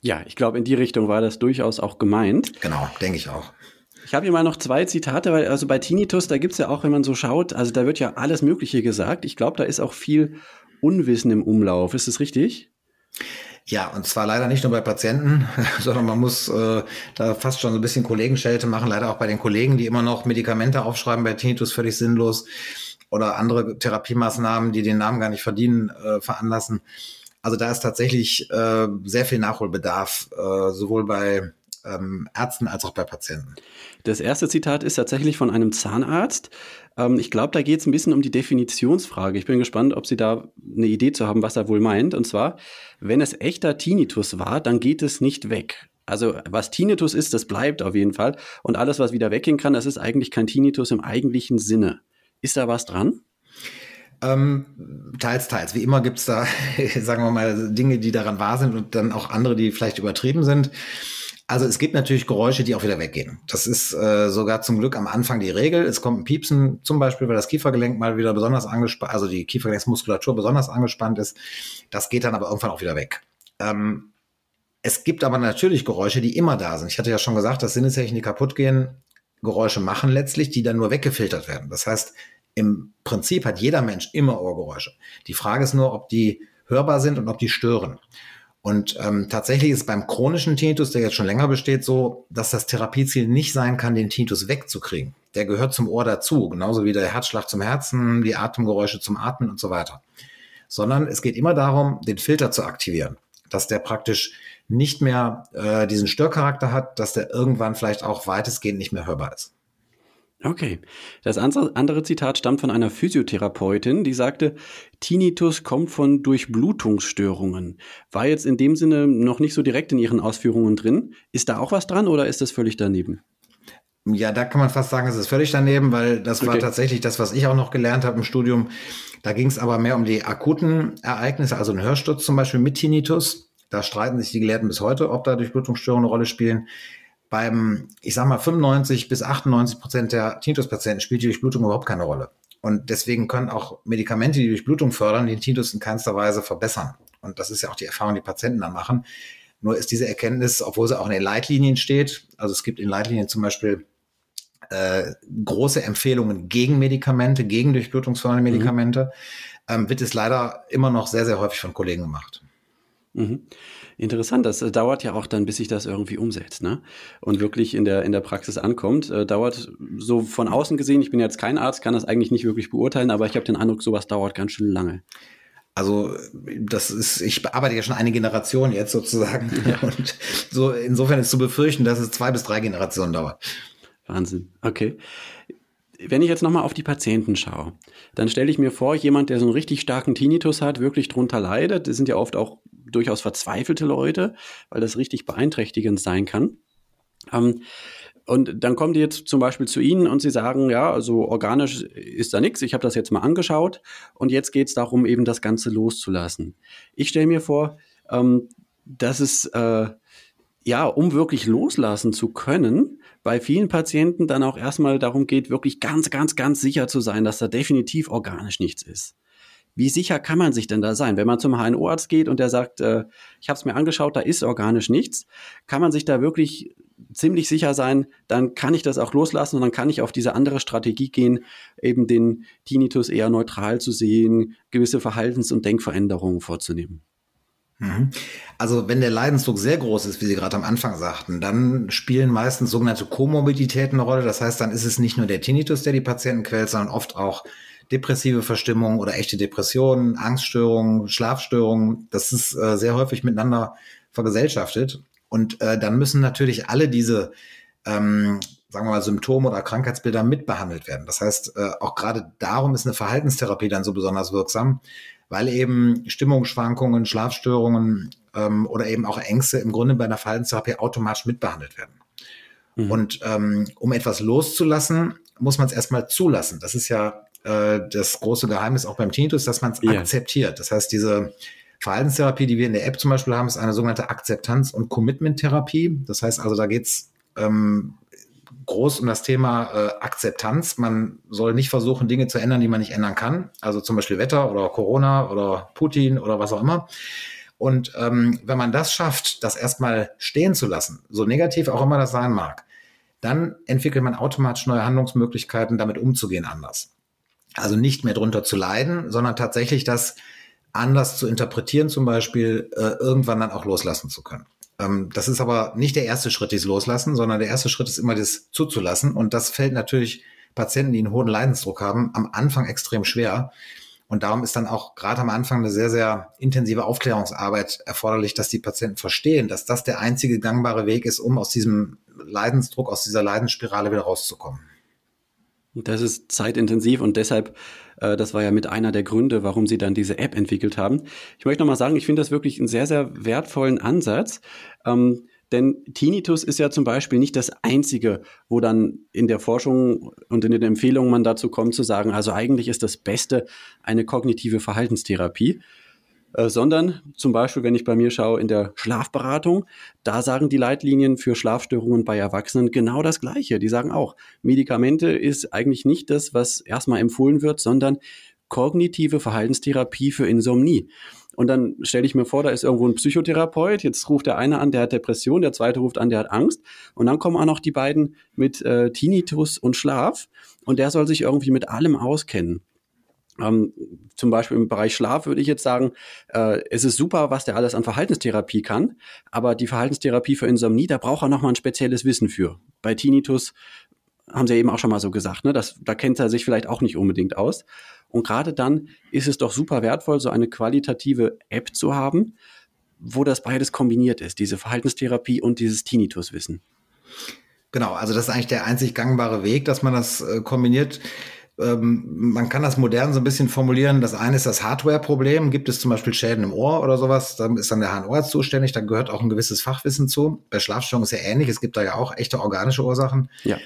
Speaker 1: Ja, ich glaube, in die Richtung war das durchaus auch gemeint.
Speaker 2: Genau, denke ich auch.
Speaker 1: Ich habe hier mal noch zwei Zitate, weil also bei Tinnitus, da gibt es ja auch, wenn man so schaut, also da wird ja alles Mögliche gesagt. Ich glaube, da ist auch viel Unwissen im Umlauf. Ist das richtig?
Speaker 2: Ja, und zwar leider nicht nur bei Patienten, sondern man muss äh, da fast schon so ein bisschen Kollegenschelte machen, leider auch bei den Kollegen, die immer noch Medikamente aufschreiben bei Tinnitus, völlig sinnlos oder andere Therapiemaßnahmen, die den Namen gar nicht verdienen, äh, veranlassen. Also da ist tatsächlich äh, sehr viel Nachholbedarf, äh, sowohl bei ähm, Ärzten als auch bei Patienten.
Speaker 1: Das erste Zitat ist tatsächlich von einem Zahnarzt. Ähm, ich glaube, da geht es ein bisschen um die Definitionsfrage. Ich bin gespannt, ob Sie da eine Idee zu haben, was er wohl meint. Und zwar, wenn es echter Tinnitus war, dann geht es nicht weg. Also was Tinnitus ist, das bleibt auf jeden Fall. Und alles, was wieder weggehen kann, das ist eigentlich kein Tinnitus im eigentlichen Sinne. Ist da was dran?
Speaker 2: Ähm, teils, teils. Wie immer gibt es da, sagen wir mal, Dinge, die daran wahr sind und dann auch andere, die vielleicht übertrieben sind. Also es gibt natürlich Geräusche, die auch wieder weggehen. Das ist äh, sogar zum Glück am Anfang die Regel. Es kommt ein Piepsen, zum Beispiel, weil das Kiefergelenk mal wieder besonders angespannt, also die Kiefergelenksmuskulatur besonders angespannt ist. Das geht dann aber irgendwann auch wieder weg. Ähm, es gibt aber natürlich Geräusche, die immer da sind. Ich hatte ja schon gesagt, dass Sinneszeichen, die kaputt gehen, Geräusche machen letztlich, die dann nur weggefiltert werden. Das heißt, im Prinzip hat jeder Mensch immer Ohrgeräusche. Die Frage ist nur, ob die hörbar sind und ob die stören. Und ähm, tatsächlich ist beim chronischen Tinnitus, der jetzt schon länger besteht, so, dass das Therapieziel nicht sein kann, den Tinnitus wegzukriegen. Der gehört zum Ohr dazu, genauso wie der Herzschlag zum Herzen, die Atemgeräusche zum Atmen und so weiter. Sondern es geht immer darum, den Filter zu aktivieren, dass der praktisch nicht mehr äh, diesen Störcharakter hat, dass der irgendwann vielleicht auch weitestgehend nicht mehr hörbar ist.
Speaker 1: Okay. Das andere Zitat stammt von einer Physiotherapeutin, die sagte, Tinnitus kommt von Durchblutungsstörungen. War jetzt in dem Sinne noch nicht so direkt in ihren Ausführungen drin. Ist da auch was dran oder ist das völlig daneben?
Speaker 2: Ja, da kann man fast sagen, es ist völlig daneben, weil das okay. war tatsächlich das, was ich auch noch gelernt habe im Studium. Da ging es aber mehr um die akuten Ereignisse, also ein Hörsturz zum Beispiel mit Tinnitus. Da streiten sich die Gelehrten bis heute, ob da Durchblutungsstörungen eine Rolle spielen beim, ich sag mal, 95 bis 98 Prozent der Tinnitus-Patienten spielt die Durchblutung überhaupt keine Rolle. Und deswegen können auch Medikamente, die Durchblutung fördern, den Tinnitus in keinster Weise verbessern. Und das ist ja auch die Erfahrung, die Patienten dann machen. Nur ist diese Erkenntnis, obwohl sie auch in den Leitlinien steht, also es gibt in Leitlinien zum Beispiel äh, große Empfehlungen gegen Medikamente, gegen durchblutungsfördernde mhm. Medikamente, mhm. ähm, wird es leider immer noch sehr, sehr häufig von Kollegen gemacht.
Speaker 1: Mhm. Interessant, das äh, dauert ja auch dann, bis sich das irgendwie umsetzt, ne? Und wirklich in der, in der Praxis ankommt. Äh, dauert so von außen gesehen, ich bin jetzt kein Arzt, kann das eigentlich nicht wirklich beurteilen, aber ich habe den Eindruck, sowas dauert ganz schön lange.
Speaker 2: Also das ist, ich bearbeite ja schon eine Generation jetzt sozusagen. Ja. Und so insofern ist zu befürchten, dass es zwei bis drei Generationen dauert.
Speaker 1: Wahnsinn. Okay. Wenn ich jetzt nochmal auf die Patienten schaue, dann stelle ich mir vor, jemand, der so einen richtig starken Tinnitus hat, wirklich drunter leidet, das sind ja oft auch durchaus verzweifelte Leute, weil das richtig beeinträchtigend sein kann. Ähm, und dann kommen die jetzt zum Beispiel zu Ihnen und Sie sagen, ja, also organisch ist da nichts, ich habe das jetzt mal angeschaut und jetzt geht es darum, eben das Ganze loszulassen. Ich stelle mir vor, ähm, dass es, äh, ja, um wirklich loslassen zu können, bei vielen Patienten dann auch erstmal darum geht, wirklich ganz, ganz, ganz sicher zu sein, dass da definitiv organisch nichts ist. Wie sicher kann man sich denn da sein? Wenn man zum HNO-Arzt geht und der sagt, äh, ich habe es mir angeschaut, da ist organisch nichts, kann man sich da wirklich ziemlich sicher sein, dann kann ich das auch loslassen und dann kann ich auf diese andere Strategie gehen, eben den Tinnitus eher neutral zu sehen, gewisse Verhaltens- und Denkveränderungen vorzunehmen.
Speaker 2: Mhm. Also wenn der Leidensdruck sehr groß ist, wie Sie gerade am Anfang sagten, dann spielen meistens sogenannte Komorbiditäten eine Rolle. Das heißt, dann ist es nicht nur der Tinnitus, der die Patienten quält, sondern oft auch depressive Verstimmung oder echte Depressionen, Angststörungen, Schlafstörungen. Das ist äh, sehr häufig miteinander vergesellschaftet. Und äh, dann müssen natürlich alle diese, ähm, sagen wir mal, Symptome oder Krankheitsbilder mitbehandelt werden. Das heißt, äh, auch gerade darum ist eine Verhaltenstherapie dann so besonders wirksam, weil eben Stimmungsschwankungen, Schlafstörungen ähm, oder eben auch Ängste im Grunde bei einer Verhaltenstherapie automatisch mitbehandelt werden. Mhm. Und ähm, um etwas loszulassen, muss man es erstmal zulassen. Das ist ja äh, das große Geheimnis auch beim Tinnitus, dass man es yeah. akzeptiert. Das heißt, diese Verhaltenstherapie, die wir in der App zum Beispiel haben, ist eine sogenannte Akzeptanz- und Commitment-Therapie. Das heißt also, da geht's ähm, groß um das Thema äh, Akzeptanz. Man soll nicht versuchen, Dinge zu ändern, die man nicht ändern kann. Also zum Beispiel Wetter oder Corona oder Putin oder was auch immer. Und ähm, wenn man das schafft, das erstmal stehen zu lassen, so negativ auch immer das sein mag, dann entwickelt man automatisch neue Handlungsmöglichkeiten, damit umzugehen anders. Also nicht mehr drunter zu leiden, sondern tatsächlich das anders zu interpretieren, zum Beispiel äh, irgendwann dann auch loslassen zu können. Ähm, das ist aber nicht der erste Schritt, dieses Loslassen, sondern der erste Schritt ist immer das zuzulassen. Und das fällt natürlich Patienten, die einen hohen Leidensdruck haben, am Anfang extrem schwer. Und darum ist dann auch gerade am Anfang eine sehr, sehr intensive Aufklärungsarbeit erforderlich, dass die Patienten verstehen, dass das der einzige gangbare Weg ist, um aus diesem Leidensdruck, aus dieser Leidensspirale wieder rauszukommen.
Speaker 1: Das ist zeitintensiv und deshalb, das war ja mit einer der Gründe, warum sie dann diese App entwickelt haben. Ich möchte nochmal sagen, ich finde das wirklich einen sehr, sehr wertvollen Ansatz. Ähm, denn Tinnitus ist ja zum Beispiel nicht das einzige, wo dann in der Forschung und in den Empfehlungen man dazu kommt zu sagen, also eigentlich ist das Beste eine kognitive Verhaltenstherapie. Äh, sondern zum Beispiel, wenn ich bei mir schaue in der Schlafberatung, da sagen die Leitlinien für Schlafstörungen bei Erwachsenen genau das Gleiche. Die sagen auch, Medikamente ist eigentlich nicht das, was erstmal empfohlen wird, sondern kognitive Verhaltenstherapie für Insomnie. Und dann stelle ich mir vor, da ist irgendwo ein Psychotherapeut, jetzt ruft der eine an, der hat Depression, der zweite ruft an, der hat Angst. Und dann kommen auch noch die beiden mit äh, Tinnitus und Schlaf. Und der soll sich irgendwie mit allem auskennen. Ähm, zum Beispiel im Bereich Schlaf würde ich jetzt sagen, äh, es ist super, was der alles an Verhaltenstherapie kann, aber die Verhaltenstherapie für Insomnie, da braucht er nochmal ein spezielles Wissen für. Bei Tinnitus haben Sie ja eben auch schon mal so gesagt, ne? Das, da kennt er sich vielleicht auch nicht unbedingt aus. Und gerade dann ist es doch super wertvoll, so eine qualitative App zu haben, wo das beides kombiniert ist, diese Verhaltenstherapie und dieses Tinnituswissen.
Speaker 2: Genau, also das ist eigentlich der einzig gangbare Weg, dass man das äh, kombiniert. Ähm, man kann das modern so ein bisschen formulieren. Das eine ist das Hardware-Problem. Gibt es zum Beispiel Schäden im Ohr oder sowas, dann ist dann der HNO zuständig. Da gehört auch ein gewisses Fachwissen zu. Bei Schlafstörungen ist ja ähnlich. Es gibt da ja auch echte organische Ursachen.
Speaker 1: Ja.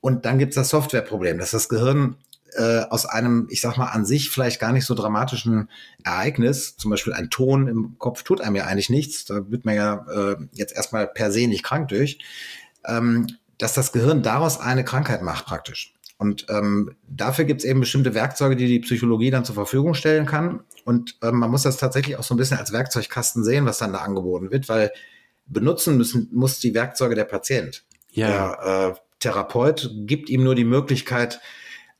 Speaker 2: Und dann gibt es das Software-Problem, dass das Gehirn äh, aus einem, ich sag mal, an sich vielleicht gar nicht so dramatischen Ereignis, zum Beispiel ein Ton im Kopf tut einem ja eigentlich nichts, da wird man ja äh, jetzt erstmal per se nicht krank durch, ähm, dass das Gehirn daraus eine Krankheit macht praktisch. Und ähm, dafür gibt es eben bestimmte Werkzeuge, die die Psychologie dann zur Verfügung stellen kann. Und ähm, man muss das tatsächlich auch so ein bisschen als Werkzeugkasten sehen, was dann da angeboten wird, weil benutzen müssen muss die Werkzeuge der Patient. Ja. Der äh, Therapeut gibt ihm nur die Möglichkeit,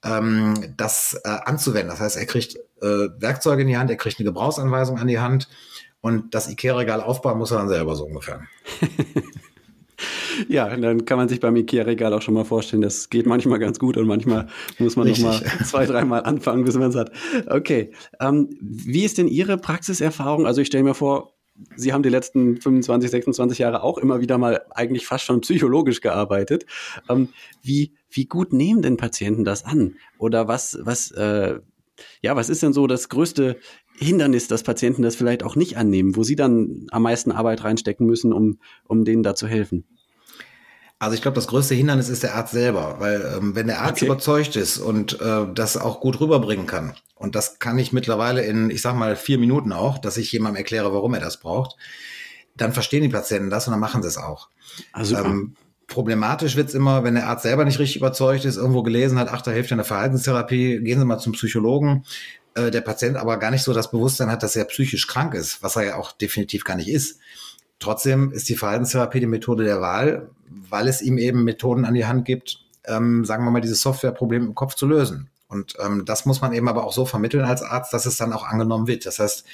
Speaker 2: ähm, das äh, anzuwenden. Das heißt, er kriegt äh, Werkzeuge in die Hand, er kriegt eine Gebrauchsanweisung an die Hand und das IKEA-Regal aufbauen muss er dann selber so ungefähr.
Speaker 1: Ja, dann kann man sich beim Ikea-Regal auch schon mal vorstellen, das geht manchmal ganz gut und manchmal muss man Richtig. noch mal zwei, dreimal anfangen, bis man es hat. Okay, ähm, wie ist denn Ihre Praxiserfahrung? Also ich stelle mir vor, Sie haben die letzten 25, 26 Jahre auch immer wieder mal eigentlich fast schon psychologisch gearbeitet. Ähm, wie, wie gut nehmen denn Patienten das an? Oder was, was, äh, ja, was ist denn so das größte Hindernis, dass Patienten das vielleicht auch nicht annehmen, wo Sie dann am meisten Arbeit reinstecken müssen, um, um denen da zu helfen?
Speaker 2: Also ich glaube, das größte Hindernis ist der Arzt selber, weil ähm, wenn der Arzt okay. überzeugt ist und äh, das auch gut rüberbringen kann, und das kann ich mittlerweile in, ich sag mal, vier Minuten auch, dass ich jemandem erkläre, warum er das braucht, dann verstehen die Patienten das und dann machen sie es auch. Also ähm, problematisch wird's immer, wenn der Arzt selber nicht richtig überzeugt ist, irgendwo gelesen hat, ach, da hilft ja eine Verhaltenstherapie, gehen Sie mal zum Psychologen. Äh, der Patient aber gar nicht so das Bewusstsein hat, dass er psychisch krank ist, was er ja auch definitiv gar nicht ist. Trotzdem ist die Verhaltenstherapie die Methode der Wahl, weil es ihm eben Methoden an die Hand gibt, ähm, sagen wir mal, dieses Softwareproblem im Kopf zu lösen. Und ähm, das muss man eben aber auch so vermitteln als Arzt, dass es dann auch angenommen wird. Das heißt,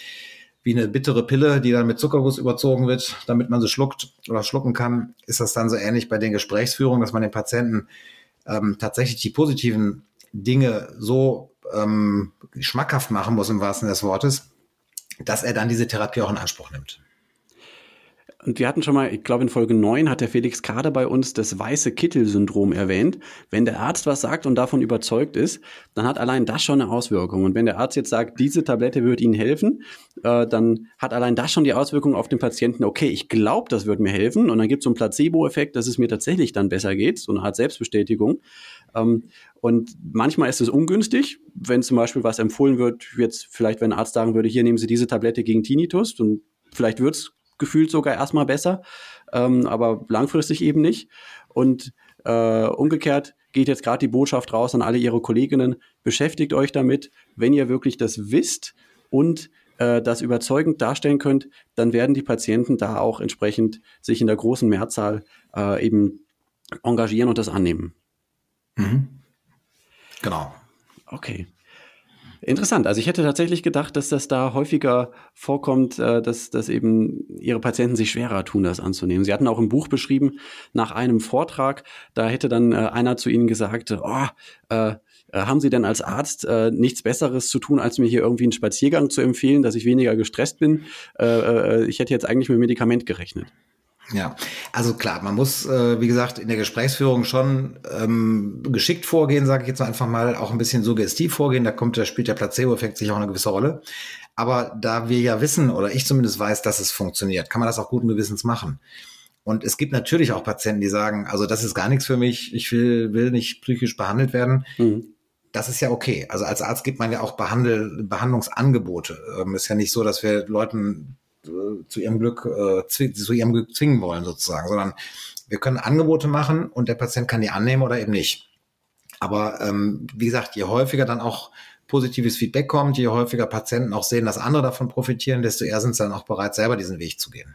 Speaker 2: wie eine bittere Pille, die dann mit Zuckerguss überzogen wird, damit man sie schluckt oder schlucken kann, ist das dann so ähnlich bei den Gesprächsführungen, dass man den Patienten ähm, tatsächlich die positiven Dinge so ähm, schmackhaft machen muss im wahrsten des Wortes, dass er dann diese Therapie auch in Anspruch nimmt.
Speaker 1: Und wir hatten schon mal, ich glaube in Folge 9 hat der Felix Kader bei uns das weiße Kittel-Syndrom erwähnt. Wenn der Arzt was sagt und davon überzeugt ist, dann hat allein das schon eine Auswirkung. Und wenn der Arzt jetzt sagt, diese Tablette wird Ihnen helfen, äh, dann hat allein das schon die Auswirkung auf den Patienten, okay, ich glaube, das wird mir helfen. Und dann gibt es so einen Placebo-Effekt, dass es mir tatsächlich dann besser geht, so eine Art Selbstbestätigung. Ähm, und manchmal ist es ungünstig, wenn zum Beispiel was empfohlen wird, jetzt vielleicht, wenn ein Arzt sagen würde, hier nehmen Sie diese Tablette gegen Tinnitus, und vielleicht wird es gefühlt sogar erstmal besser, ähm, aber langfristig eben nicht. Und äh, umgekehrt geht jetzt gerade die Botschaft raus an alle Ihre Kolleginnen, beschäftigt euch damit, wenn ihr wirklich das wisst und äh, das überzeugend darstellen könnt, dann werden die Patienten da auch entsprechend sich in der großen Mehrzahl äh, eben engagieren und das annehmen.
Speaker 2: Mhm. Genau.
Speaker 1: Okay. Interessant. Also ich hätte tatsächlich gedacht, dass das da häufiger vorkommt, äh, dass, dass eben Ihre Patienten sich schwerer tun, das anzunehmen. Sie hatten auch im Buch beschrieben, nach einem Vortrag, da hätte dann äh, einer zu Ihnen gesagt, oh, äh, haben Sie denn als Arzt äh, nichts Besseres zu tun, als mir hier irgendwie einen Spaziergang zu empfehlen, dass ich weniger gestresst bin? Äh, äh, ich hätte jetzt eigentlich mit Medikament gerechnet.
Speaker 2: Ja, also klar, man muss, äh, wie gesagt, in der Gesprächsführung schon ähm, geschickt vorgehen, sage ich jetzt einfach mal, auch ein bisschen suggestiv vorgehen. Da kommt, da spielt der Placebo-Effekt sicher auch eine gewisse Rolle. Aber da wir ja wissen, oder ich zumindest weiß, dass es funktioniert, kann man das auch guten Gewissens machen. Und es gibt natürlich auch Patienten, die sagen, also das ist gar nichts für mich, ich will, will nicht psychisch behandelt werden. Mhm. Das ist ja okay. Also als Arzt gibt man ja auch Behandel, Behandlungsangebote. Ähm, ist ja nicht so, dass wir Leuten zu ihrem Glück äh, zu ihrem Glück zwingen wollen sozusagen, sondern wir können Angebote machen und der Patient kann die annehmen oder eben nicht. Aber ähm, wie gesagt, je häufiger dann auch positives Feedback kommt, je häufiger Patienten auch sehen, dass andere davon profitieren, desto eher sind sie dann auch bereit, selber diesen Weg zu gehen.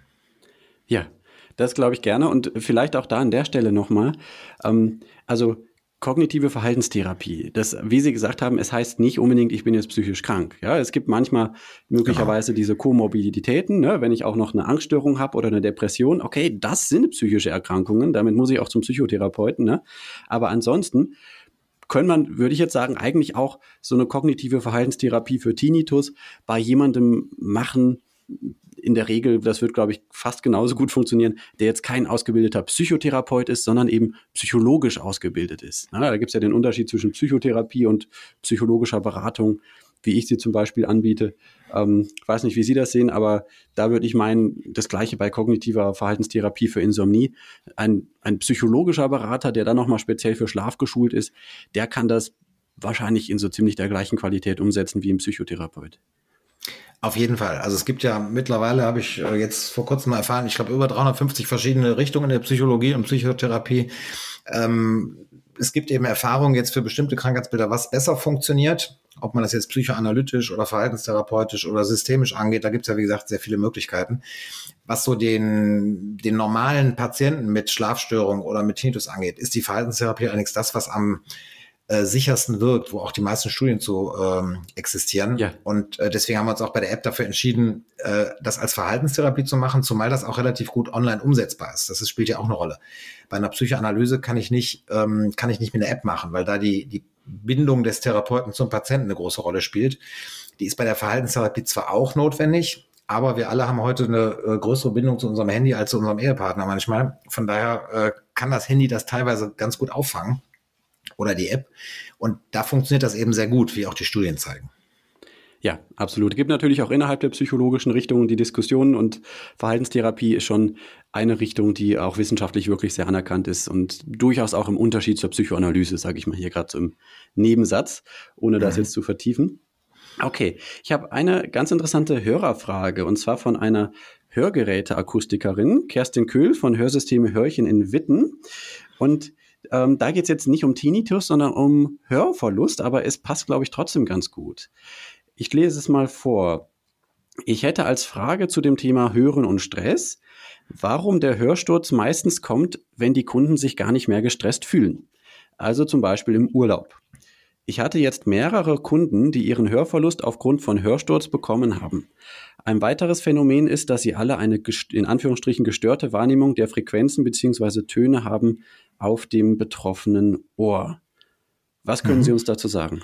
Speaker 1: Ja, das glaube ich gerne und vielleicht auch da an der Stelle nochmal. Ähm, also Kognitive Verhaltenstherapie. Das, wie Sie gesagt haben, es heißt nicht unbedingt, ich bin jetzt psychisch krank. Ja, es gibt manchmal möglicherweise genau. diese Komorbiditäten, ne? wenn ich auch noch eine Angststörung habe oder eine Depression. Okay, das sind psychische Erkrankungen. Damit muss ich auch zum Psychotherapeuten. Ne? Aber ansonsten können man, würde ich jetzt sagen, eigentlich auch so eine kognitive Verhaltenstherapie für Tinnitus bei jemandem machen, in der Regel, das wird, glaube ich, fast genauso gut funktionieren, der jetzt kein ausgebildeter Psychotherapeut ist, sondern eben psychologisch ausgebildet ist. Na, da gibt es ja den Unterschied zwischen Psychotherapie und psychologischer Beratung, wie ich sie zum Beispiel anbiete. Ähm, ich weiß nicht, wie Sie das sehen, aber da würde ich meinen, das gleiche bei kognitiver Verhaltenstherapie für Insomnie. Ein, ein psychologischer Berater, der dann nochmal speziell für Schlaf geschult ist, der kann das wahrscheinlich in so ziemlich der gleichen Qualität umsetzen wie ein Psychotherapeut.
Speaker 2: Auf jeden Fall. Also es gibt ja mittlerweile, habe ich äh, jetzt vor kurzem mal erfahren, ich glaube über 350 verschiedene Richtungen der Psychologie und Psychotherapie. Ähm, es gibt eben Erfahrungen jetzt für bestimmte Krankheitsbilder, was besser funktioniert. Ob man das jetzt psychoanalytisch oder verhaltenstherapeutisch oder systemisch angeht, da gibt es ja, wie gesagt, sehr viele Möglichkeiten. Was so den, den normalen Patienten mit Schlafstörungen oder mit Tinnitus angeht, ist die Verhaltenstherapie allerdings das, was am äh, sichersten wirkt, wo auch die meisten Studien zu ähm, existieren. Ja. Und äh, deswegen haben wir uns auch bei der App dafür entschieden, äh, das als Verhaltenstherapie zu machen, zumal das auch relativ gut online umsetzbar ist. Das ist, spielt ja auch eine Rolle. Bei einer Psychoanalyse kann ich nicht, ähm, kann ich nicht mit einer App machen, weil da die, die Bindung des Therapeuten zum Patienten eine große Rolle spielt. Die ist bei der Verhaltenstherapie zwar auch notwendig, aber wir alle haben heute eine äh, größere Bindung zu unserem Handy als zu unserem Ehepartner manchmal. Von daher äh, kann das Handy das teilweise ganz gut auffangen oder die App. Und da funktioniert das eben sehr gut, wie auch die Studien zeigen.
Speaker 1: Ja, absolut. Es gibt natürlich auch innerhalb der psychologischen Richtungen die Diskussionen und Verhaltenstherapie ist schon eine Richtung, die auch wissenschaftlich wirklich sehr anerkannt ist und durchaus auch im Unterschied zur Psychoanalyse, sage ich mal hier gerade so im Nebensatz, ohne das mhm. jetzt zu vertiefen. Okay, ich habe eine ganz interessante Hörerfrage und zwar von einer Hörgeräteakustikerin, Kerstin Köhl von Hörsysteme Hörchen in Witten. Und ähm, da geht es jetzt nicht um Tinnitus, sondern um Hörverlust, aber es passt, glaube ich, trotzdem ganz gut. Ich lese es mal vor. Ich hätte als Frage zu dem Thema Hören und Stress, warum der Hörsturz meistens kommt, wenn die Kunden sich gar nicht mehr gestresst fühlen. Also zum Beispiel im Urlaub. Ich hatte jetzt mehrere Kunden, die ihren Hörverlust aufgrund von Hörsturz bekommen haben. Ein weiteres Phänomen ist, dass sie alle eine in Anführungsstrichen gestörte Wahrnehmung der Frequenzen bzw. Töne haben auf dem betroffenen Ohr. Was können mhm. Sie uns dazu sagen?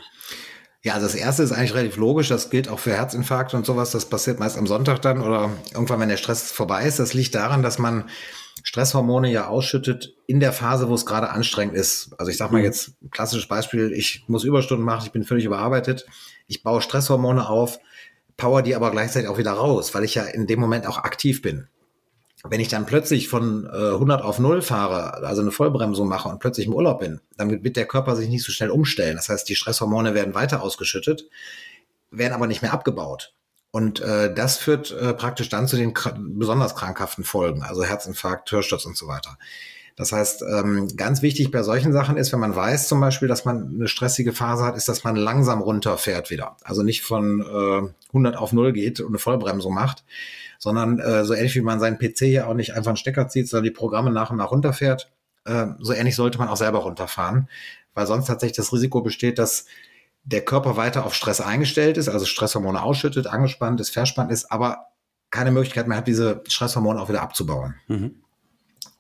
Speaker 2: Ja, also das erste ist eigentlich relativ logisch. Das gilt auch für Herzinfarkte und sowas. Das passiert meist am Sonntag dann oder irgendwann, wenn der Stress vorbei ist. Das liegt daran, dass man Stresshormone ja ausschüttet in der Phase, wo es gerade anstrengend ist. Also ich sage mal mhm. jetzt ein klassisches Beispiel, ich muss Überstunden machen, ich bin völlig überarbeitet, ich baue Stresshormone auf, power die aber gleichzeitig auch wieder raus, weil ich ja in dem Moment auch aktiv bin. Wenn ich dann plötzlich von äh, 100 auf 0 fahre, also eine Vollbremsung mache und plötzlich im Urlaub bin, dann wird der Körper sich nicht so schnell umstellen. Das heißt, die Stresshormone werden weiter ausgeschüttet, werden aber nicht mehr abgebaut. Und äh, das führt äh, praktisch dann zu den besonders krankhaften Folgen, also Herzinfarkt, Hörsturz und so weiter. Das heißt, ähm, ganz wichtig bei solchen Sachen ist, wenn man weiß zum Beispiel, dass man eine stressige Phase hat, ist, dass man langsam runterfährt wieder. Also nicht von äh, 100 auf 0 geht und eine Vollbremsung macht, sondern äh, so ähnlich wie man seinen PC ja auch nicht einfach einen Stecker zieht, sondern die Programme nach und nach runterfährt, äh, so ähnlich sollte man auch selber runterfahren, weil sonst tatsächlich das Risiko besteht, dass der Körper weiter auf Stress eingestellt ist, also Stresshormone ausschüttet, angespannt ist, verspannt ist, aber keine Möglichkeit mehr hat, diese Stresshormone auch wieder abzubauen. Mhm.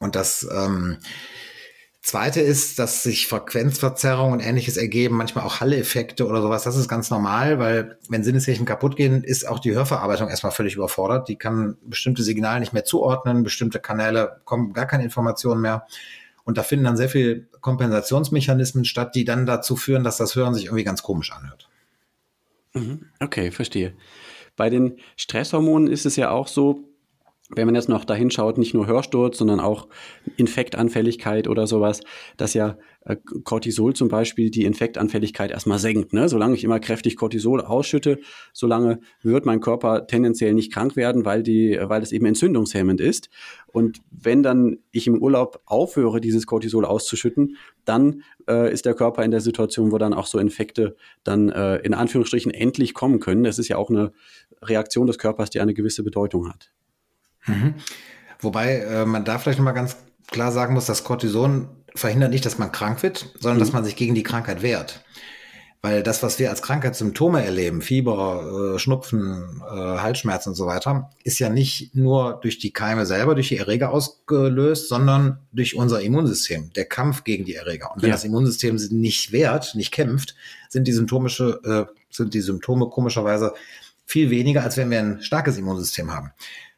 Speaker 2: Und das ähm, Zweite ist, dass sich Frequenzverzerrungen und ähnliches ergeben, manchmal auch Halle-Effekte oder sowas. Das ist ganz normal, weil wenn Sinneshilfen kaputt gehen, ist auch die Hörverarbeitung erstmal völlig überfordert. Die kann bestimmte Signale nicht mehr zuordnen, bestimmte Kanäle kommen gar keine Informationen mehr. Und da finden dann sehr viele Kompensationsmechanismen statt, die dann dazu führen, dass das Hören sich irgendwie ganz komisch anhört.
Speaker 1: Mhm. Okay, verstehe. Bei den Stresshormonen ist es ja auch so, wenn man jetzt noch dahin schaut, nicht nur Hörsturz, sondern auch Infektanfälligkeit oder sowas, dass ja äh, Cortisol zum Beispiel die Infektanfälligkeit erstmal senkt. Ne? Solange ich immer kräftig Cortisol ausschütte, solange wird mein Körper tendenziell nicht krank werden, weil, die, weil es eben entzündungshemmend ist. Und wenn dann ich im Urlaub aufhöre, dieses Cortisol auszuschütten, dann äh, ist der Körper in der Situation, wo dann auch so Infekte dann äh, in Anführungsstrichen endlich kommen können. Das ist ja auch eine Reaktion des Körpers, die eine gewisse Bedeutung hat.
Speaker 2: Mhm. Wobei äh, man da vielleicht nochmal ganz klar sagen muss, dass Cortison verhindert nicht, dass man krank wird, sondern mhm. dass man sich gegen die Krankheit wehrt. Weil das, was wir als Krankheitssymptome erleben, Fieber, äh, Schnupfen, äh, Halsschmerzen und so weiter, ist ja nicht nur durch die Keime selber, durch die Erreger ausgelöst, sondern durch unser Immunsystem, der Kampf gegen die Erreger. Und wenn ja. das Immunsystem nicht wehrt, nicht kämpft, sind die symptomische, äh, sind die Symptome komischerweise viel weniger, als wenn wir ein starkes Immunsystem haben.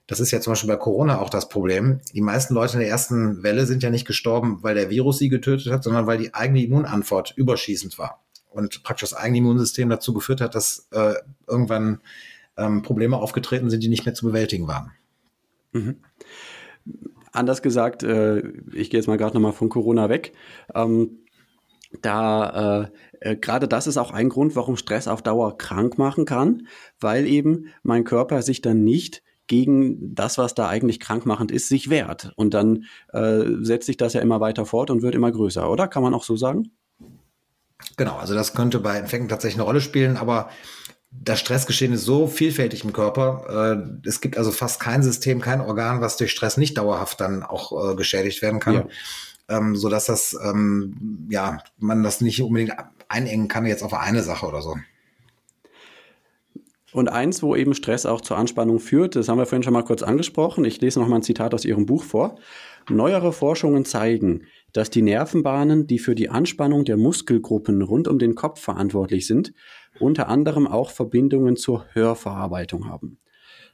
Speaker 2: Das ist ja zum Beispiel bei Corona auch das Problem. Die meisten Leute in der ersten Welle sind ja nicht gestorben, weil der Virus sie getötet hat, sondern weil die eigene Immunantwort überschießend war und praktisch das eigene Immunsystem dazu geführt hat, dass äh, irgendwann ähm, Probleme aufgetreten sind, die nicht mehr zu bewältigen waren.
Speaker 1: Mhm. Anders gesagt, äh, ich gehe jetzt mal gerade nochmal von Corona weg. Ähm, da äh, äh, gerade das ist auch ein Grund, warum Stress auf Dauer krank machen kann, weil eben mein Körper sich dann nicht gegen das, was da eigentlich krankmachend ist, sich wehrt. Und dann äh, setzt sich das ja immer weiter fort und wird immer größer, oder? Kann man auch so sagen?
Speaker 2: Genau, also das könnte bei Infekten tatsächlich eine Rolle spielen, aber das Stressgeschehen ist so vielfältig im Körper. Äh, es gibt also fast kein System, kein Organ, was durch Stress nicht dauerhaft dann auch äh, geschädigt werden kann. Ja. Ähm, so dass das, ähm, ja, man das nicht unbedingt einengen kann jetzt auf eine Sache oder so.
Speaker 1: Und eins, wo eben Stress auch zur Anspannung führt, das haben wir vorhin schon mal kurz angesprochen. Ich lese noch mal ein Zitat aus Ihrem Buch vor. Neuere Forschungen zeigen, dass die Nervenbahnen, die für die Anspannung der Muskelgruppen rund um den Kopf verantwortlich sind, unter anderem auch Verbindungen zur Hörverarbeitung haben.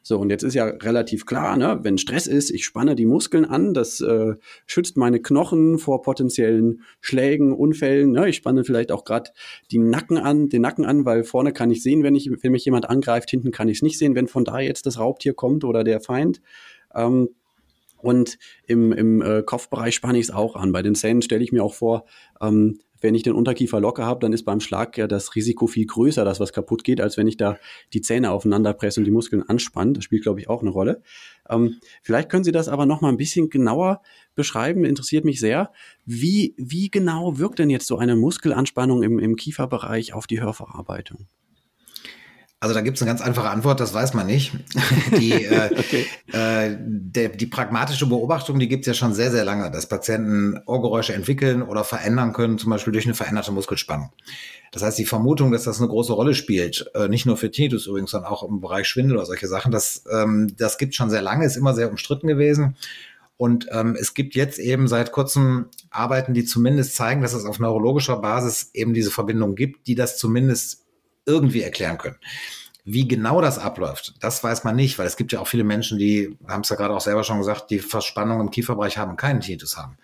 Speaker 1: So, und jetzt ist ja relativ klar, ne, wenn Stress ist, ich spanne die Muskeln an, das äh, schützt meine Knochen vor potenziellen Schlägen, Unfällen. Ne? Ich spanne vielleicht auch gerade die Nacken an, den Nacken an, weil vorne kann ich sehen, wenn ich, wenn mich jemand angreift, hinten kann ich es nicht sehen, wenn von da jetzt das Raubtier kommt oder der Feind. Ähm, und im, im äh, Kopfbereich spanne ich es auch an. Bei den Zähnen stelle ich mir auch vor, ähm, wenn ich den Unterkiefer locker habe, dann ist beim Schlag ja das Risiko viel größer, dass was kaputt geht, als wenn ich da die Zähne aufeinander presse und die Muskeln anspanne. Das spielt, glaube ich, auch eine Rolle. Ähm, vielleicht können Sie das aber noch mal ein bisschen genauer beschreiben. Interessiert mich sehr. Wie, wie genau wirkt denn jetzt so eine Muskelanspannung im, im Kieferbereich auf die Hörverarbeitung?
Speaker 2: Also da gibt es eine ganz einfache Antwort, das weiß man nicht. Die, äh, okay. äh, der, die pragmatische Beobachtung, die gibt es ja schon sehr, sehr lange, dass Patienten Ohrgeräusche entwickeln oder verändern können, zum Beispiel durch eine veränderte Muskelspannung. Das heißt, die Vermutung, dass das eine große Rolle spielt, äh, nicht nur für Tinnitus übrigens, sondern auch im Bereich Schwindel oder solche Sachen, das, ähm, das gibt schon sehr lange, ist immer sehr umstritten gewesen. Und ähm, es gibt jetzt eben seit kurzem Arbeiten, die zumindest zeigen, dass es auf neurologischer Basis eben diese Verbindung gibt, die das zumindest irgendwie erklären können. Wie genau das abläuft, das weiß man nicht, weil es gibt ja auch viele Menschen, die, haben es ja gerade auch selber schon gesagt, die Verspannung im Kieferbereich haben, keinen Tinnitus haben.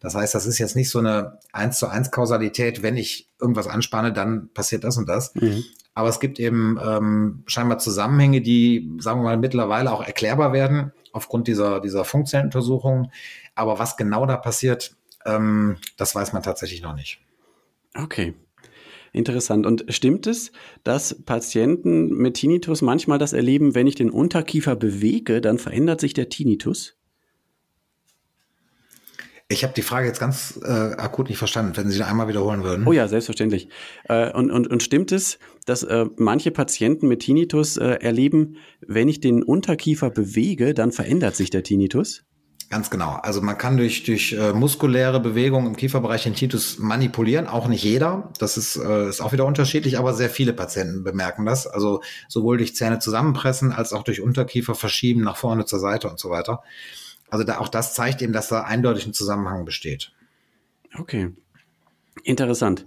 Speaker 2: Das heißt, das ist jetzt nicht so eine eins zu eins Kausalität, wenn ich irgendwas anspanne, dann passiert das und das. Mhm. Aber es gibt eben ähm, scheinbar Zusammenhänge, die, sagen wir mal, mittlerweile auch erklärbar werden aufgrund dieser, dieser Funkzellenuntersuchungen. Aber was genau da passiert, ähm, das weiß man tatsächlich noch nicht.
Speaker 1: Okay. Interessant. Und stimmt es, dass Patienten mit Tinnitus manchmal das erleben, wenn ich den Unterkiefer bewege, dann verändert sich der Tinnitus?
Speaker 2: Ich habe die Frage jetzt ganz äh, akut nicht verstanden, wenn Sie sie einmal wiederholen würden.
Speaker 1: Oh ja, selbstverständlich. Äh, und, und, und stimmt es, dass äh, manche Patienten mit Tinnitus äh, erleben, wenn ich den Unterkiefer bewege, dann verändert sich der Tinnitus?
Speaker 2: Ganz genau. Also man kann durch, durch äh, muskuläre Bewegung im Kieferbereich den Tinnitus manipulieren, auch nicht jeder. Das ist, äh, ist auch wieder unterschiedlich, aber sehr viele Patienten bemerken das. Also sowohl durch Zähne zusammenpressen als auch durch Unterkiefer verschieben, nach vorne zur Seite und so weiter. Also da, auch das zeigt eben, dass da eindeutig ein Zusammenhang besteht.
Speaker 1: Okay. Interessant.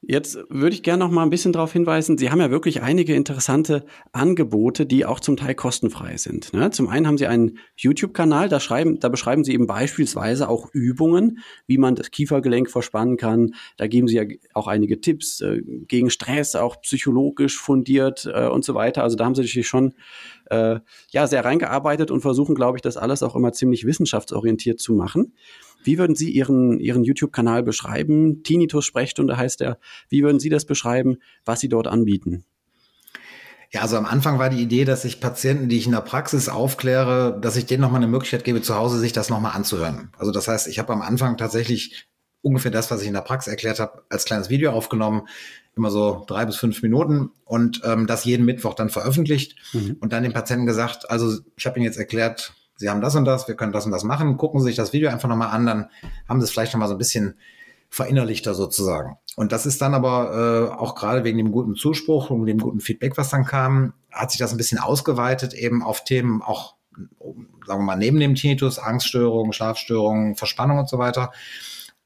Speaker 1: Jetzt würde ich gerne noch mal ein bisschen darauf hinweisen, Sie haben ja wirklich einige interessante Angebote, die auch zum Teil kostenfrei sind. Ne? Zum einen haben Sie einen YouTube-Kanal, da, schreiben, da beschreiben Sie eben beispielsweise auch Übungen, wie man das Kiefergelenk verspannen kann. Da geben Sie ja auch einige Tipps äh, gegen Stress, auch psychologisch fundiert äh, und so weiter. Also da haben Sie sich schon äh, ja, sehr reingearbeitet und versuchen, glaube ich, das alles auch immer ziemlich wissenschaftsorientiert zu machen. Wie würden Sie Ihren, Ihren YouTube-Kanal beschreiben? Tinnitus-Sprechstunde heißt er. Wie würden Sie das beschreiben, was Sie dort anbieten?
Speaker 2: Ja, also am Anfang war die Idee, dass ich Patienten, die ich in der Praxis aufkläre, dass ich denen nochmal eine Möglichkeit gebe, zu Hause sich das nochmal anzuhören. Also das heißt, ich habe am Anfang tatsächlich ungefähr das, was ich in der Praxis erklärt habe, als kleines Video aufgenommen, immer so drei bis fünf Minuten und ähm, das jeden Mittwoch dann veröffentlicht mhm. und dann dem Patienten gesagt, also ich habe Ihnen jetzt erklärt, Sie haben das und das, wir können das und das machen, gucken Sie sich das Video einfach nochmal an, dann haben Sie es vielleicht nochmal so ein bisschen verinnerlichter sozusagen. Und das ist dann aber äh, auch gerade wegen dem guten Zuspruch und dem guten Feedback, was dann kam, hat sich das ein bisschen ausgeweitet eben auf Themen auch, sagen wir mal, neben dem Tinnitus, Angststörungen, Schlafstörungen, Verspannung und so weiter.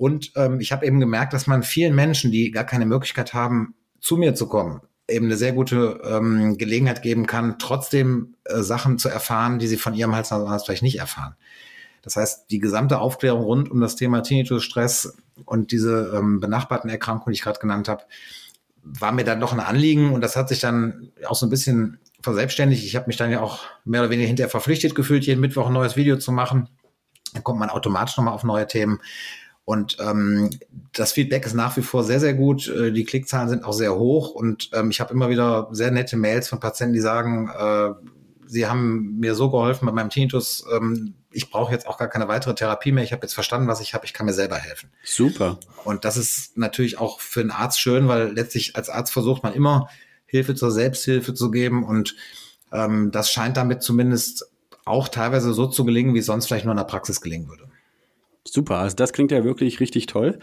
Speaker 2: Und ähm, ich habe eben gemerkt, dass man vielen Menschen, die gar keine Möglichkeit haben, zu mir zu kommen, eben eine sehr gute ähm, Gelegenheit geben kann, trotzdem äh, Sachen zu erfahren, die sie von ihrem Hals vielleicht nicht erfahren. Das heißt, die gesamte Aufklärung rund um das Thema Tinnitus, Stress und diese ähm, benachbarten Erkrankungen, die ich gerade genannt habe, war mir dann doch ein Anliegen und das hat sich dann auch so ein bisschen verselbstständigt. Ich habe mich dann ja auch mehr oder weniger hinterher verpflichtet gefühlt, jeden Mittwoch ein neues Video zu machen. Dann kommt man automatisch nochmal auf neue Themen. Und ähm, das Feedback ist nach wie vor sehr, sehr gut. Äh, die Klickzahlen sind auch sehr hoch und ähm, ich habe immer wieder sehr nette Mails von Patienten, die sagen, äh, sie haben mir so geholfen bei meinem Tinnitus, ähm, ich brauche jetzt auch gar keine weitere Therapie mehr. Ich habe jetzt verstanden, was ich habe. Ich kann mir selber helfen.
Speaker 1: Super.
Speaker 2: Und das ist natürlich auch für einen Arzt schön, weil letztlich als Arzt versucht man immer Hilfe zur Selbsthilfe zu geben und ähm, das scheint damit zumindest auch teilweise so zu gelingen, wie es sonst vielleicht nur in der Praxis gelingen würde.
Speaker 1: Super, also das klingt ja wirklich richtig toll.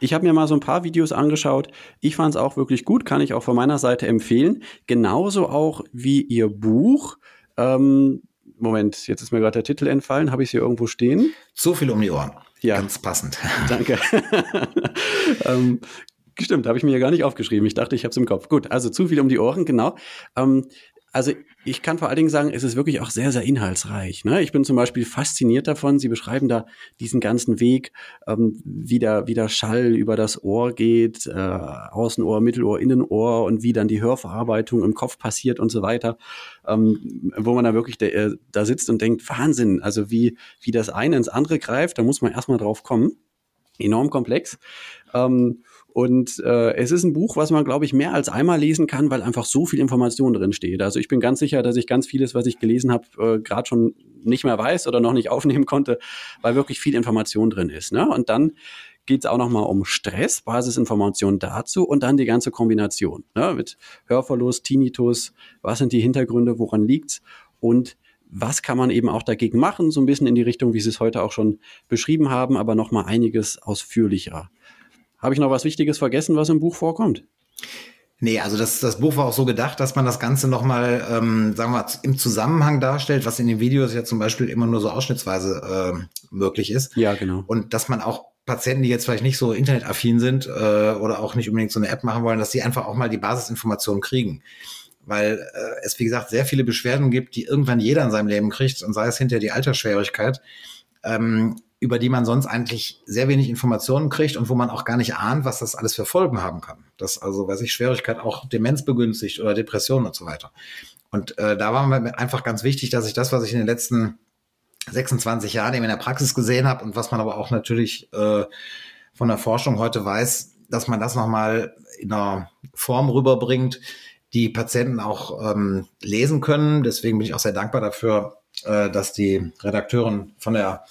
Speaker 1: Ich habe mir mal so ein paar Videos angeschaut. Ich fand es auch wirklich gut, kann ich auch von meiner Seite empfehlen. Genauso auch wie Ihr Buch. Ähm, Moment, jetzt ist mir gerade der Titel entfallen. Habe ich es hier irgendwo stehen?
Speaker 2: So viel um die Ohren. Ja. Ganz passend.
Speaker 1: Danke. ähm, Stimmt, habe ich mir ja gar nicht aufgeschrieben. Ich dachte, ich habe es im Kopf. Gut, also zu viel um die Ohren, genau. Ähm, also ich kann vor allen Dingen sagen, es ist wirklich auch sehr, sehr inhaltsreich. Ne? Ich bin zum Beispiel fasziniert davon. Sie beschreiben da diesen ganzen Weg, ähm, wie, der, wie der Schall über das Ohr geht, äh, Außenohr, Mittelohr, Innenohr und wie dann die Hörverarbeitung im Kopf passiert und so weiter. Ähm, wo man da wirklich de, äh, da sitzt und denkt, Wahnsinn, also wie, wie das eine ins andere greift, da muss man erstmal drauf kommen. Enorm komplex. Ähm, und äh, es ist ein Buch, was man, glaube ich, mehr als einmal lesen kann, weil einfach so viel Information drin steht. Also ich bin ganz sicher, dass ich ganz vieles, was ich gelesen habe, äh, gerade schon nicht mehr weiß oder noch nicht aufnehmen konnte, weil wirklich viel Information drin ist. Ne? Und dann geht es auch nochmal um Stress, Basisinformation dazu und dann die ganze Kombination ne? mit Hörverlust, Tinnitus, was sind die Hintergründe, woran liegt's und was kann man eben auch dagegen machen, so ein bisschen in die Richtung, wie Sie es heute auch schon beschrieben haben, aber nochmal einiges ausführlicher. Habe ich noch was Wichtiges vergessen, was im Buch vorkommt?
Speaker 2: Nee, also das, das Buch war auch so gedacht, dass man das Ganze nochmal, ähm, sagen wir mal, im Zusammenhang darstellt, was in den Videos ja zum Beispiel immer nur so ausschnittsweise äh, möglich ist.
Speaker 1: Ja, genau.
Speaker 2: Und dass man auch Patienten, die jetzt vielleicht nicht so internetaffin sind äh, oder auch nicht unbedingt so eine App machen wollen, dass sie einfach auch mal die Basisinformationen kriegen. Weil äh, es, wie gesagt, sehr viele Beschwerden gibt, die irgendwann jeder in seinem Leben kriegt und sei es hinter die Altersschwierigkeit. Ähm, über die man sonst eigentlich sehr wenig Informationen kriegt und wo man auch gar nicht ahnt, was das alles für Folgen haben kann. Dass also, weiß ich, Schwierigkeit auch Demenz begünstigt oder Depressionen und so weiter. Und äh, da war mir einfach ganz wichtig, dass ich das, was ich in den letzten 26 Jahren eben in der Praxis gesehen habe und was man aber auch natürlich äh, von der Forschung heute weiß, dass man das nochmal in einer Form rüberbringt, die Patienten auch ähm, lesen können. Deswegen bin ich auch sehr dankbar dafür, äh, dass die Redakteurin von der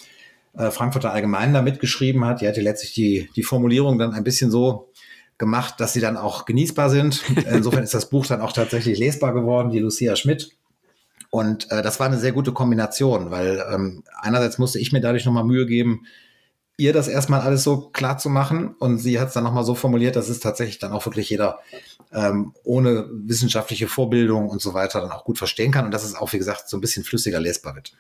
Speaker 2: äh, Frankfurter Allgemeinen da mitgeschrieben hat. Die hatte letztlich die, die Formulierung dann ein bisschen so gemacht, dass sie dann auch genießbar sind. Insofern ist das Buch dann auch tatsächlich lesbar geworden, die Lucia Schmidt. Und äh, das war eine sehr gute Kombination, weil ähm, einerseits musste ich mir dadurch nochmal Mühe geben, ihr das erstmal alles so klar zu machen. Und sie hat es dann nochmal so formuliert, dass es tatsächlich dann auch wirklich jeder ähm, ohne wissenschaftliche Vorbildung und so weiter dann auch gut verstehen kann. Und dass es auch, wie gesagt, so ein bisschen flüssiger lesbar wird.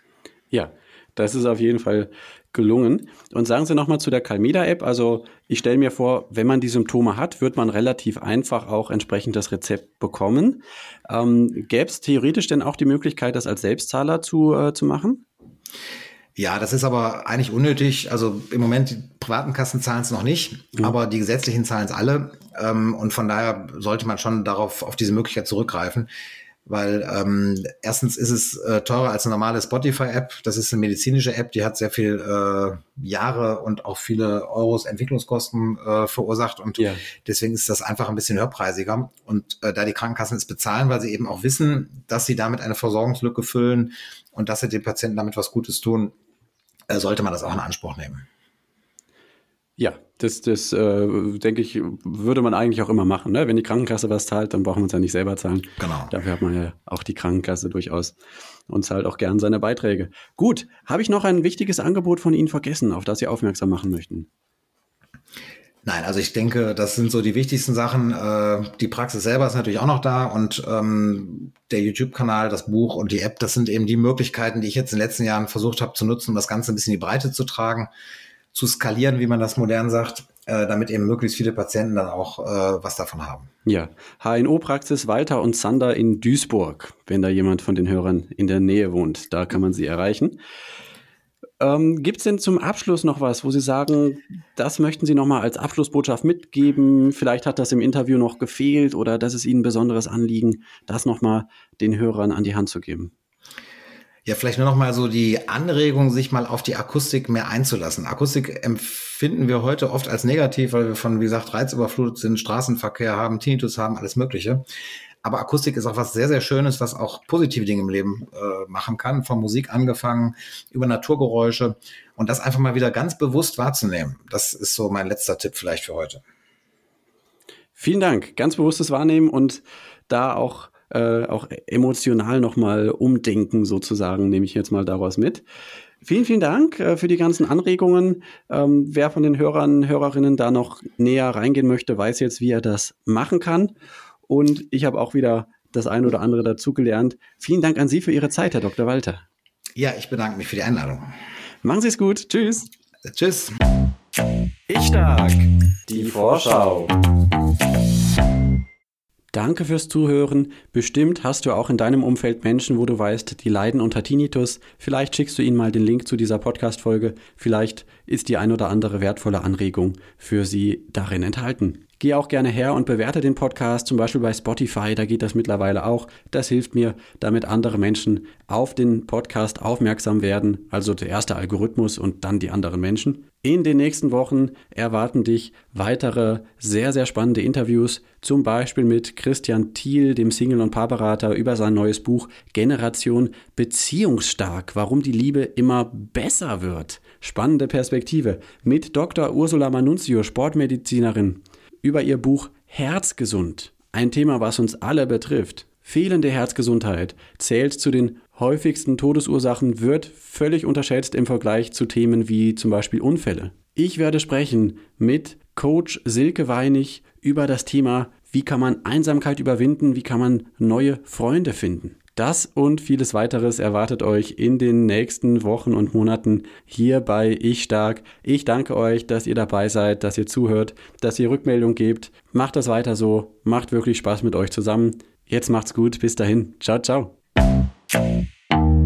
Speaker 1: Ja, das ist auf jeden Fall gelungen. Und sagen Sie nochmal zu der Calmeda-App. Also ich stelle mir vor, wenn man die Symptome hat, wird man relativ einfach auch entsprechend das Rezept bekommen. Ähm, Gäbe es theoretisch denn auch die Möglichkeit, das als Selbstzahler zu, äh, zu machen?
Speaker 2: Ja, das ist aber eigentlich unnötig. Also im Moment, die privaten Kassen zahlen es noch nicht, mhm. aber die gesetzlichen zahlen es alle. Ähm, und von daher sollte man schon darauf, auf diese Möglichkeit zurückgreifen. Weil ähm, erstens ist es äh, teurer als eine normale Spotify-App. Das ist eine medizinische App, die hat sehr viel äh, Jahre und auch viele Euros Entwicklungskosten äh, verursacht. Und yeah. deswegen ist das einfach ein bisschen höherpreisiger. Und äh, da die Krankenkassen es bezahlen, weil sie eben auch wissen, dass sie damit eine Versorgungslücke füllen und dass sie den Patienten damit was Gutes tun, äh, sollte man das auch in Anspruch nehmen.
Speaker 1: Ja, das, das äh, denke ich, würde man eigentlich auch immer machen. Ne? Wenn die Krankenkasse was zahlt, dann brauchen wir es ja nicht selber zahlen.
Speaker 2: Genau.
Speaker 1: Dafür hat man ja auch die Krankenkasse durchaus und zahlt auch gern seine Beiträge. Gut, habe ich noch ein wichtiges Angebot von Ihnen vergessen, auf das Sie aufmerksam machen möchten?
Speaker 2: Nein, also ich denke, das sind so die wichtigsten Sachen. Äh, die Praxis selber ist natürlich auch noch da und ähm, der YouTube-Kanal, das Buch und die App, das sind eben die Möglichkeiten, die ich jetzt in den letzten Jahren versucht habe zu nutzen, um das Ganze ein bisschen in die Breite zu tragen, zu skalieren, wie man das modern sagt, äh, damit eben möglichst viele Patienten dann auch äh, was davon haben.
Speaker 1: Ja, HNO-Praxis Walter und Sander in Duisburg, wenn da jemand von den Hörern in der Nähe wohnt, da kann man sie erreichen. Ähm, Gibt es denn zum Abschluss noch was, wo Sie sagen, das möchten Sie nochmal als Abschlussbotschaft mitgeben? Vielleicht hat das im Interview noch gefehlt oder das ist Ihnen ein besonderes Anliegen, das nochmal den Hörern an die Hand zu geben.
Speaker 2: Ja, vielleicht nur noch mal so die Anregung, sich mal auf die Akustik mehr einzulassen. Akustik empfinden wir heute oft als negativ, weil wir von, wie gesagt, reizüberflutet sind, Straßenverkehr haben, Tinnitus haben, alles Mögliche. Aber Akustik ist auch was sehr, sehr Schönes, was auch positive Dinge im Leben äh, machen kann. Von Musik angefangen, über Naturgeräusche. Und das einfach mal wieder ganz bewusst wahrzunehmen. Das ist so mein letzter Tipp vielleicht für heute.
Speaker 1: Vielen Dank. Ganz bewusstes Wahrnehmen und da auch, äh, auch emotional nochmal umdenken sozusagen, nehme ich jetzt mal daraus mit. Vielen, vielen Dank äh, für die ganzen Anregungen. Ähm, wer von den Hörern, Hörerinnen da noch näher reingehen möchte, weiß jetzt, wie er das machen kann. Und ich habe auch wieder das eine oder andere dazugelernt. Vielen Dank an Sie für Ihre Zeit, Herr Dr. Walter.
Speaker 2: Ja, ich bedanke mich für die Einladung.
Speaker 1: Machen Sie es gut. Tschüss.
Speaker 2: Tschüss.
Speaker 1: Ich stark. Die Vorschau. Danke fürs Zuhören. Bestimmt hast du auch in deinem Umfeld Menschen, wo du weißt, die leiden unter Tinnitus. Vielleicht schickst du ihnen mal den Link zu dieser Podcast-Folge. Vielleicht ist die ein oder andere wertvolle Anregung für sie darin enthalten. Geh auch gerne her und bewerte den Podcast, zum Beispiel bei Spotify, da geht das mittlerweile auch. Das hilft mir, damit andere Menschen auf den Podcast aufmerksam werden, also der erste Algorithmus und dann die anderen Menschen. In den nächsten Wochen erwarten dich weitere sehr, sehr spannende Interviews, zum Beispiel mit Christian Thiel, dem Single- und Paarberater, über sein neues Buch Generation Beziehungsstark, warum die Liebe immer besser wird. Spannende Perspektive. Mit Dr. Ursula Manunzio, Sportmedizinerin über ihr Buch Herzgesund, ein Thema, was uns alle betrifft. Fehlende Herzgesundheit zählt zu den häufigsten Todesursachen, wird völlig unterschätzt im Vergleich zu Themen wie zum Beispiel Unfälle. Ich werde sprechen mit Coach Silke Weinig über das Thema, wie kann man Einsamkeit überwinden, wie kann man neue Freunde finden. Das und vieles weiteres erwartet euch in den nächsten Wochen und Monaten hier bei Ich Stark. Ich danke euch, dass ihr dabei seid, dass ihr zuhört, dass ihr Rückmeldung gebt. Macht das weiter so. Macht wirklich Spaß mit euch zusammen. Jetzt macht's gut. Bis dahin. Ciao, ciao. Thank you.